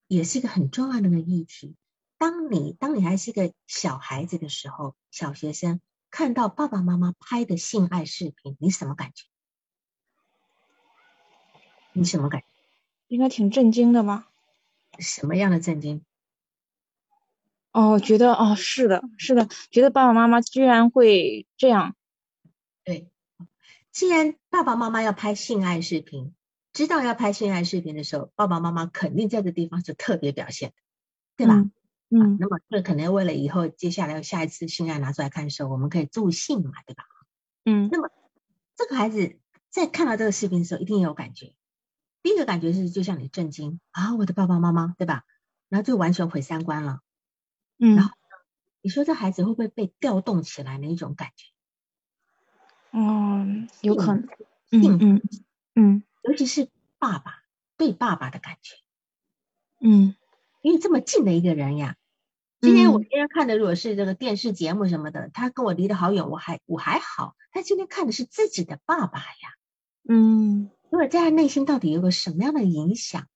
也是一个很重要的一个议题。当你当你还是一个小孩子的时候，小学生看到爸爸妈妈拍的性爱视频，你什么感觉？你什么感觉？应该挺震惊的吧？什么样的震惊？哦，觉得哦，是的，是的，觉得爸爸妈妈居然会这样。对，既然爸爸妈妈要拍性爱视频，知道要拍性爱视频的时候，爸爸妈妈肯定在这地方是特别表现的，对吧？嗯。那么这可能为了以后接下来下一次性爱拿出来看的时候，我们可以助兴嘛，对吧？嗯。那么这个孩子在看到这个视频的时候，一定有感觉。第一个感觉是，就像你震惊啊，我的爸爸妈妈，对吧？然后就完全毁三观了。嗯。然后你说这孩子会不会被调动起来的一种感觉？嗯，有可能。嗯嗯嗯。尤其是爸爸对爸爸的感觉。嗯。因为这么近的一个人呀，今天我今天看的如果是这个电视节目什么的，他跟我离得好远，我还我还好。他今天看的是自己的爸爸呀。嗯。如果在他内心到底有个什么样的影响？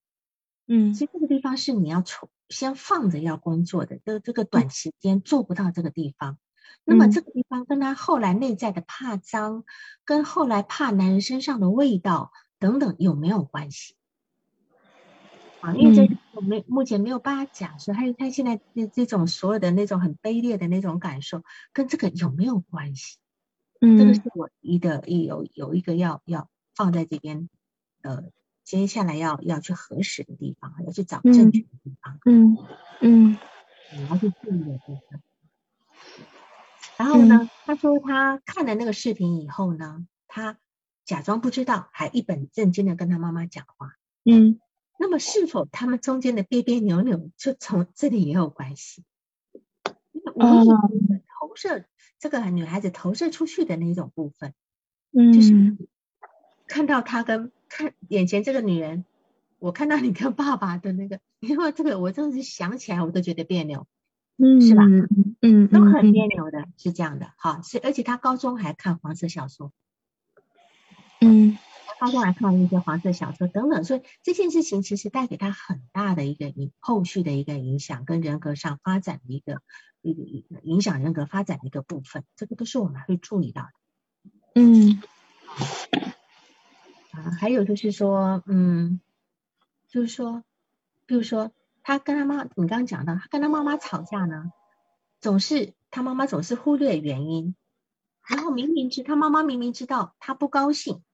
嗯，其实这个地方是你要从先放着要工作的，这这个短时间做不到这个地方。那么这个地方跟他后来内在的怕脏，跟后来怕男人身上的味道等等有没有关系？啊，因为这我们目前没有办法假设，还有他现在这这种所有的那种很卑劣的那种感受，跟这个有没有关系？嗯，这个是我一的有有一个要要。放在这边，呃，接下来要要去核实的地方，要去找证据的地方。嗯嗯，你要去注意的地方。然后呢，他说他看了那个视频以后呢，他假装不知道，还一本正经的跟他妈妈讲话。嗯，那么是否他们中间的别别扭扭就从这里也有关系？无意投射这个女孩子投射出去的那种部分，嗯，就是看到她跟看眼前这个女人，我看到你跟爸爸的那个，因为这个我真的是想起来我都觉得别扭，嗯，是吧？嗯，都很别扭的，是这样的，好，是而且他高中还看黄色小说，嗯，他高中还看一些黄色小说等等，所以这件事情其实带给他很大的一个影后续的一个影响，跟人格上发展的一个。一个影响人格发展的一个部分，这个都是我们会注意到的。嗯，啊，还有就是说，嗯，就是说，比如说他跟他妈，你刚刚讲到，他跟他妈妈吵架呢，总是他妈妈总是忽略原因，然后明明知他妈妈明明知道他不高兴，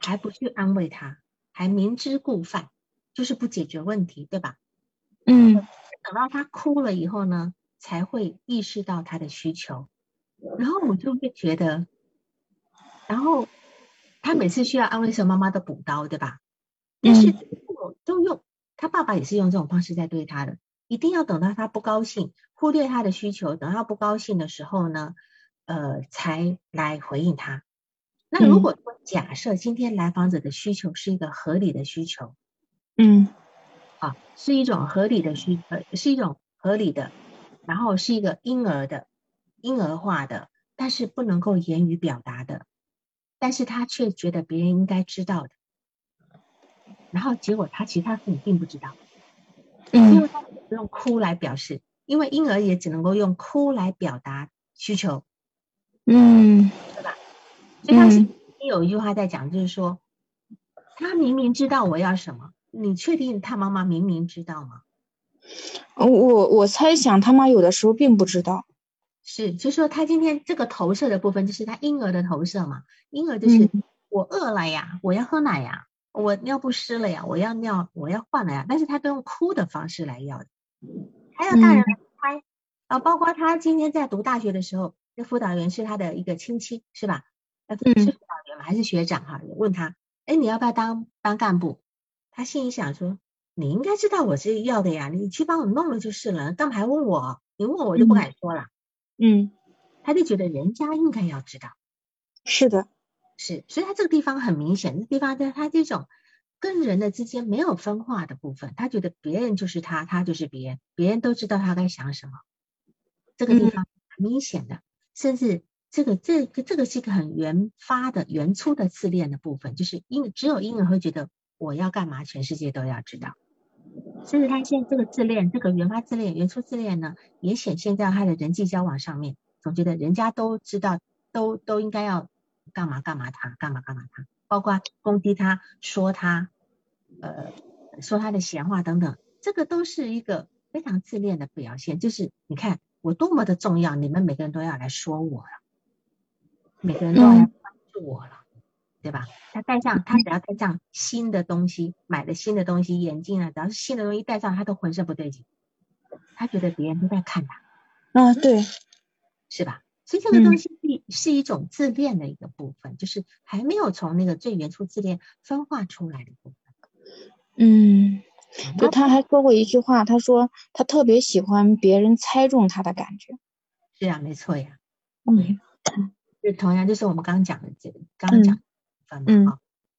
还不去安慰他，还明知故犯，就是不解决问题，对吧？嗯，等到他哭了以后呢？才会意识到他的需求，然后我就会觉得，然后他每次需要安慰时候，妈妈都补刀，对吧？但是父母都用他爸爸也是用这种方式在对他的，一定要等到他不高兴，忽略他的需求，等到不高兴的时候呢，呃，才来回应他。那如果说假设今天来访者的需求是一个合理的需求，嗯，啊，是一种合理的需，呃，是一种合理的。然后是一个婴儿的、婴儿化的，但是不能够言语表达的，但是他却觉得别人应该知道的。然后结果他其实他父母并不知道，因为他用哭来表示，因为婴儿也只能够用哭来表达需求，嗯，对吧？所以他是有一句话在讲，就是说，他明明知道我要什么，你确定他妈妈明明知道吗？我我猜想他妈有的时候并不知道，是，就说他今天这个投射的部分，就是他婴儿的投射嘛。婴儿就是我饿了呀，我要喝奶呀，我尿不湿了呀，我要尿，我要换了呀。但是他都用哭的方式来要的。还有大人猜啊，包括他今天在读大学的时候，那辅导员是他的一个亲戚，是吧？是辅导员吗？还是学长哈？问他，哎，你要不要当当干部？他心里想说。你应该知道我是要的呀，你去帮我弄了就是了，干嘛还问我？你问我就不敢说了。嗯，他就觉得人家应该要知道。是的，是，所以他这个地方很明显，这地方在他这种跟人的之间没有分化的部分，他觉得别人就是他，他就是别人，别人都知道他该想什么。这个地方很明显的，甚至这个这个这个是一个很原发的、原初的自恋的部分，就是婴只有婴儿会觉得我要干嘛，全世界都要知道。甚至他现在这个自恋，这个原发自恋、原初自恋呢，也显现在他的人际交往上面，总觉得人家都知道，都都应该要干嘛干嘛他，干嘛干嘛他，包括攻击他、说他，呃，说他的闲话等等，这个都是一个非常自恋的表现。就是你看我多么的重要，你们每个人都要来说我了，每个人都要来关注我了。对吧？他戴上，他只要戴上新的东西，买的新的东西，眼镜啊，只要是新的东西戴上，他都浑身不对劲。他觉得别人都在看他。啊，对，是吧？所以这个东西是是一种自恋的一个部分，就是还没有从那个最原初自恋分化出来的部分。嗯，就他还说过一句话，他说他特别喜欢别人猜中他的感觉。是啊，没错呀。嗯，就同样就是我们刚刚讲的这，刚刚讲。嗯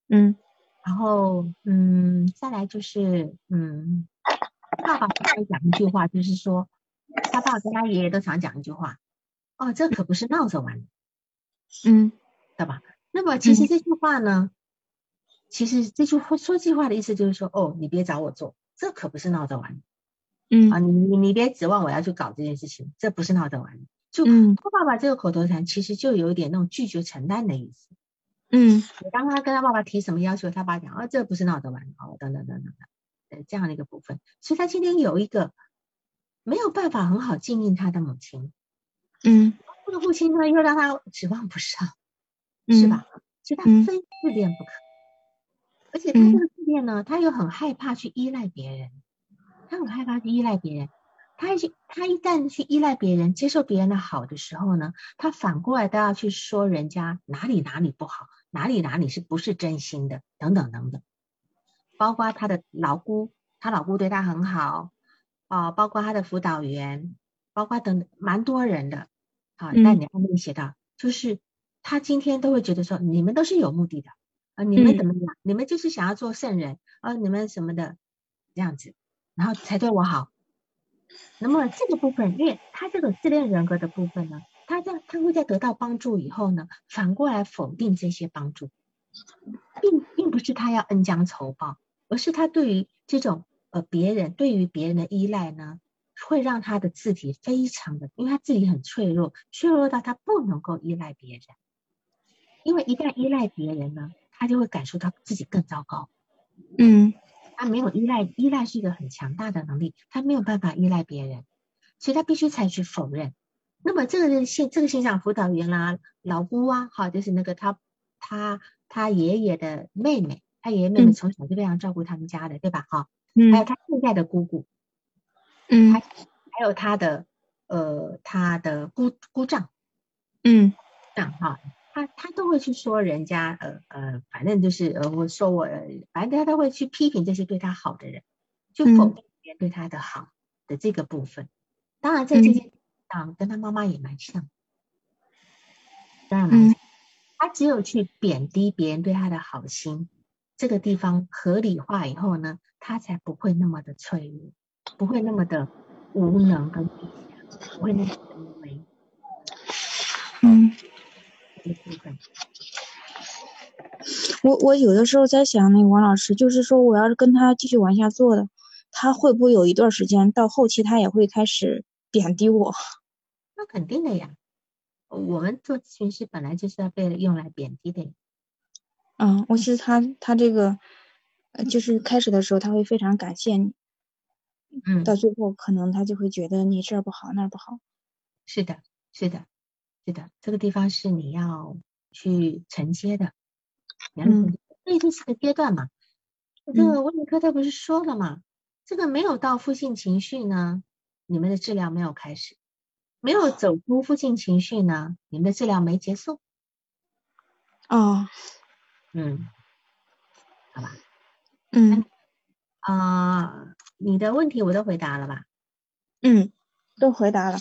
嗯，然后嗯，再来就是嗯，爸爸常讲一句话，就是说他爸跟他爷爷都常讲一句话，哦，这可不是闹着玩的，嗯，对吧？那么其实这句话呢，其实这句话说这句话的意思就是说，哦，你别找我做，这可不是闹着玩的，嗯啊，你你你别指望我要去搞这件事情，这不是闹着玩的。就他爸爸这个口头禅，其实就有一点那种拒绝承担的意思。嗯，当他跟他爸爸提什么要求，他爸讲，啊，这不是闹着玩哦，等等等等等，这样的一个部分，所以他今天有一个没有办法很好经营他的母亲，嗯，这个父亲呢又让他指望不上，是吧？所以他非自恋不可，而且他这个自恋呢，他又很害怕去依赖别人，他很害怕去依赖别人。他一他一旦去依赖别人，接受别人的好的时候呢，他反过来都要去说人家哪里哪里不好，哪里哪里是不是真心的，等等等等。包括他的老姑，他老姑对他很好，啊，包括他的辅导员，包括等蛮多人的，啊，那你后面写到，就是他今天都会觉得说，你们都是有目的的，啊，你们怎么样？你们就是想要做圣人，啊，你们什么的这样子，然后才对我好。那么这个部分，因为他这个自恋人格的部分呢，他在他会在得到帮助以后呢，反过来否定这些帮助，并并不是他要恩将仇报，而是他对于这种呃别人对于别人的依赖呢，会让他的字体非常的，因为他自己很脆弱，脆弱到他不能够依赖别人，因为一旦依赖别人呢，他就会感受到自己更糟糕。嗯。他没有依赖，依赖是一个很强大的能力，他没有办法依赖别人，所以他必须采取否认。那么这个现这个现象辅导员啦，老姑啊，好，就是那个他他他爷爷的妹妹，他爷爷妹妹从小就非常照顾他们家的，对吧？哈，还有他现在的姑姑，嗯，还还有他的呃他的姑姑丈，嗯，这样哈。他他都会去说人家，呃呃，反正就是呃，我说我，反正他都会去批评这些对他好的人，就否定别人对他的好的这个部分。当然，在这件事上跟他妈妈也蛮像，当然蛮像。他只有去贬低别人对他的好心，这个地方合理化以后呢，他才不会那么的脆弱，不会那么的无能跟不会那么卑微。嗯。我我有的时候在想，那王老师就是说，我要是跟他继续往下做的，他会不会有一段时间到后期，他也会开始贬低我？那肯定的呀，我们做咨询师本来就是要被用来贬低的。嗯，我其实他他这个，就是开始的时候他会非常感谢你，嗯，到最后可能他就会觉得你这儿不好那儿不好。是的，是的。是的，这个地方是你要去承接的，嗯，这就是个阶段嘛。这个温尼科特不是说了嘛，这个没有到负性情绪呢，你们的治疗没有开始；没有走出负性情绪呢，你们的治疗没结束。哦，嗯，好吧，嗯，啊，你的问题我都回答了吧？嗯。都回答了，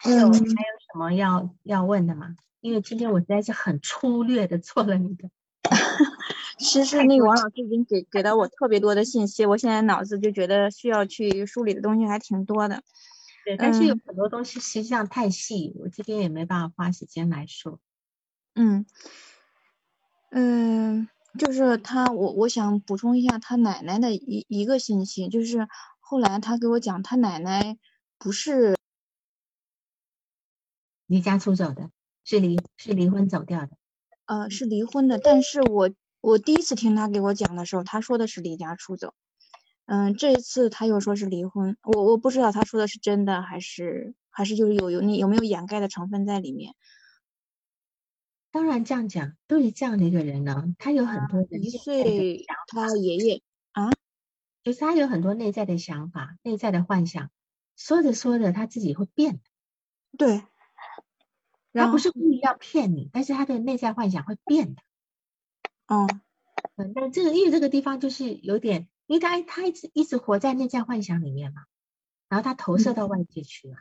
还有还有什么要要问的吗？因为今天我实在是很粗略的做了你的。其实那个王老师已经给给到我特别多的信息，我现在脑子就觉得需要去梳理的东西还挺多的。对，但是有很多东西实际上太细，我这边也没办法花时间来说。嗯嗯，就是他，我我想补充一下他奶奶的一一个信息，就是后来他给我讲他奶奶不是。离家出走的，是离是离婚走掉的，呃，是离婚的。但是我我第一次听他给我讲的时候，他说的是离家出走，嗯，这一次他又说是离婚，我我不知道他说的是真的还是还是就是有有你有没有掩盖的成分在里面。当然这样讲，对于这样的一个人呢，他有很多一岁他爷爷啊，就是他有很多内在的想法、内在的幻想，说着说着他自己会变的，对。他不是故意要骗你，但是他的内在幻想会变的。哦，嗯，但这个因为这个地方就是有点，因为他他一直一直活在内在幻想里面嘛，然后他投射到外界去了，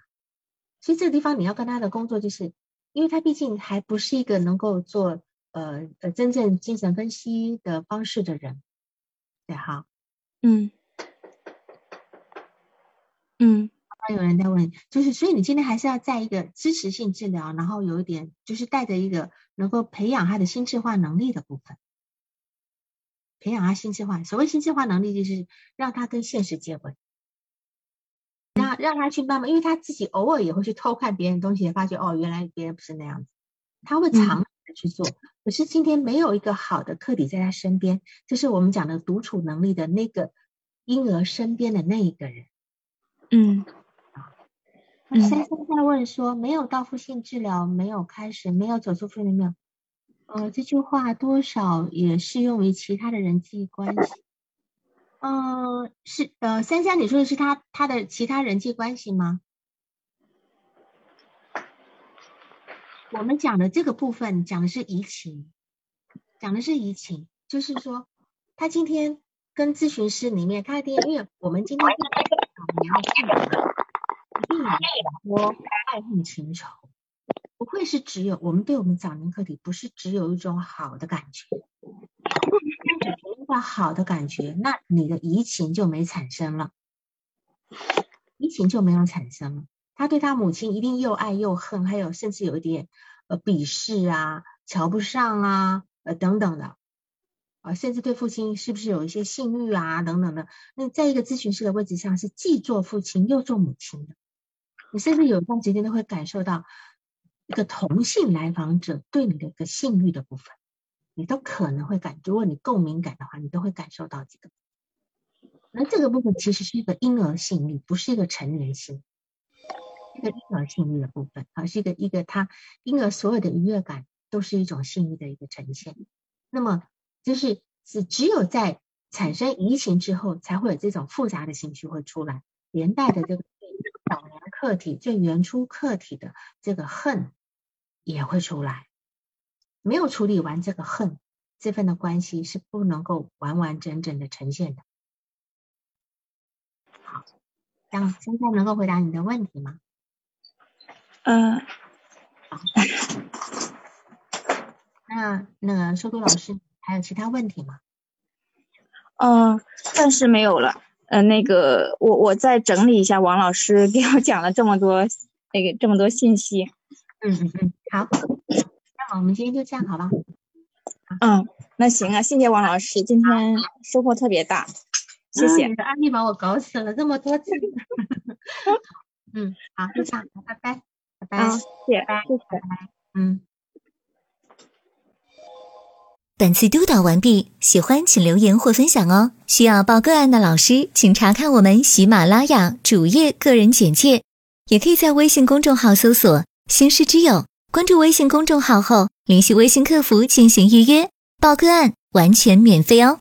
所以这个地方你要跟他的工作，就是因为他毕竟还不是一个能够做呃呃真正精神分析的方式的人，对哈，嗯，嗯。有人在问，就是所以你今天还是要在一个支持性治疗，然后有一点就是带着一个能够培养他的心智化能力的部分，培养他心智化。所谓心智化能力，就是让他跟现实接轨，让让他去慢慢，因为他自己偶尔也会去偷看别人东西，发觉哦，原来别人不是那样子，他会尝试去做。可是今天没有一个好的客体在他身边，就是我们讲的独处能力的那个婴儿身边的那一个人，嗯。珊珊在问说：“没有到复性治疗，没有开始，没有走出负能量。呃，这句话多少也适用于其他的人际关系。嗯，是呃，珊珊，你说的是他他的其他人际关系吗？我们讲的这个部分讲的是移情，讲的是移情，就是说他今天跟咨询师里面，他一定因为我们今天你要看的，一定有很多爱恨情仇，不会是只有我们对我们早年课题，不是只有一种好的感觉。如果只有一个好的感觉，那你的移情就没产生了，移情就没有产生了。他对他母亲一定又爱又恨，还有甚至有一点呃鄙视啊、瞧不上啊、呃等等的。啊，甚至对父亲是不是有一些性欲啊等等的？那在一个咨询师的位置上，是既做父亲又做母亲的。你甚至有一段时间都会感受到一个同性来访者对你的一个性欲的部分，你都可能会感。如果你够敏感的话，你都会感受到这个。那这个部分其实是一个婴儿性欲，不是一个成年性，一个婴儿性欲的部分而，是一个一个他婴儿所有的愉悦感都是一种性欲的一个呈现。那么。就是是只有在产生移情之后，才会有这种复杂的情绪会出来，连带的这个早年客体、最原初客体的这个恨也会出来。没有处理完这个恨，这份的关系是不能够完完整整的呈现的。好，这样现在能够回答你的问题吗？嗯。好。那那个收读老师。还有其他问题吗？嗯，暂时没有了。嗯，那个我我再整理一下王老师 给我讲了这么多那个这么多信息。嗯嗯嗯，好，那我们今天就这样，好吧？嗯，那行啊，谢谢王老师，今天收获特别大，谢谢。你的案例把我搞死了这么多次。嗯，好，就这样，拜拜，拜拜，谢谢，谢谢，嗯。本次督导完毕，喜欢请留言或分享哦。需要报个案的老师，请查看我们喜马拉雅主页个人简介，也可以在微信公众号搜索“星师之友”，关注微信公众号后联系微信客服进行预约报个案，完全免费哦。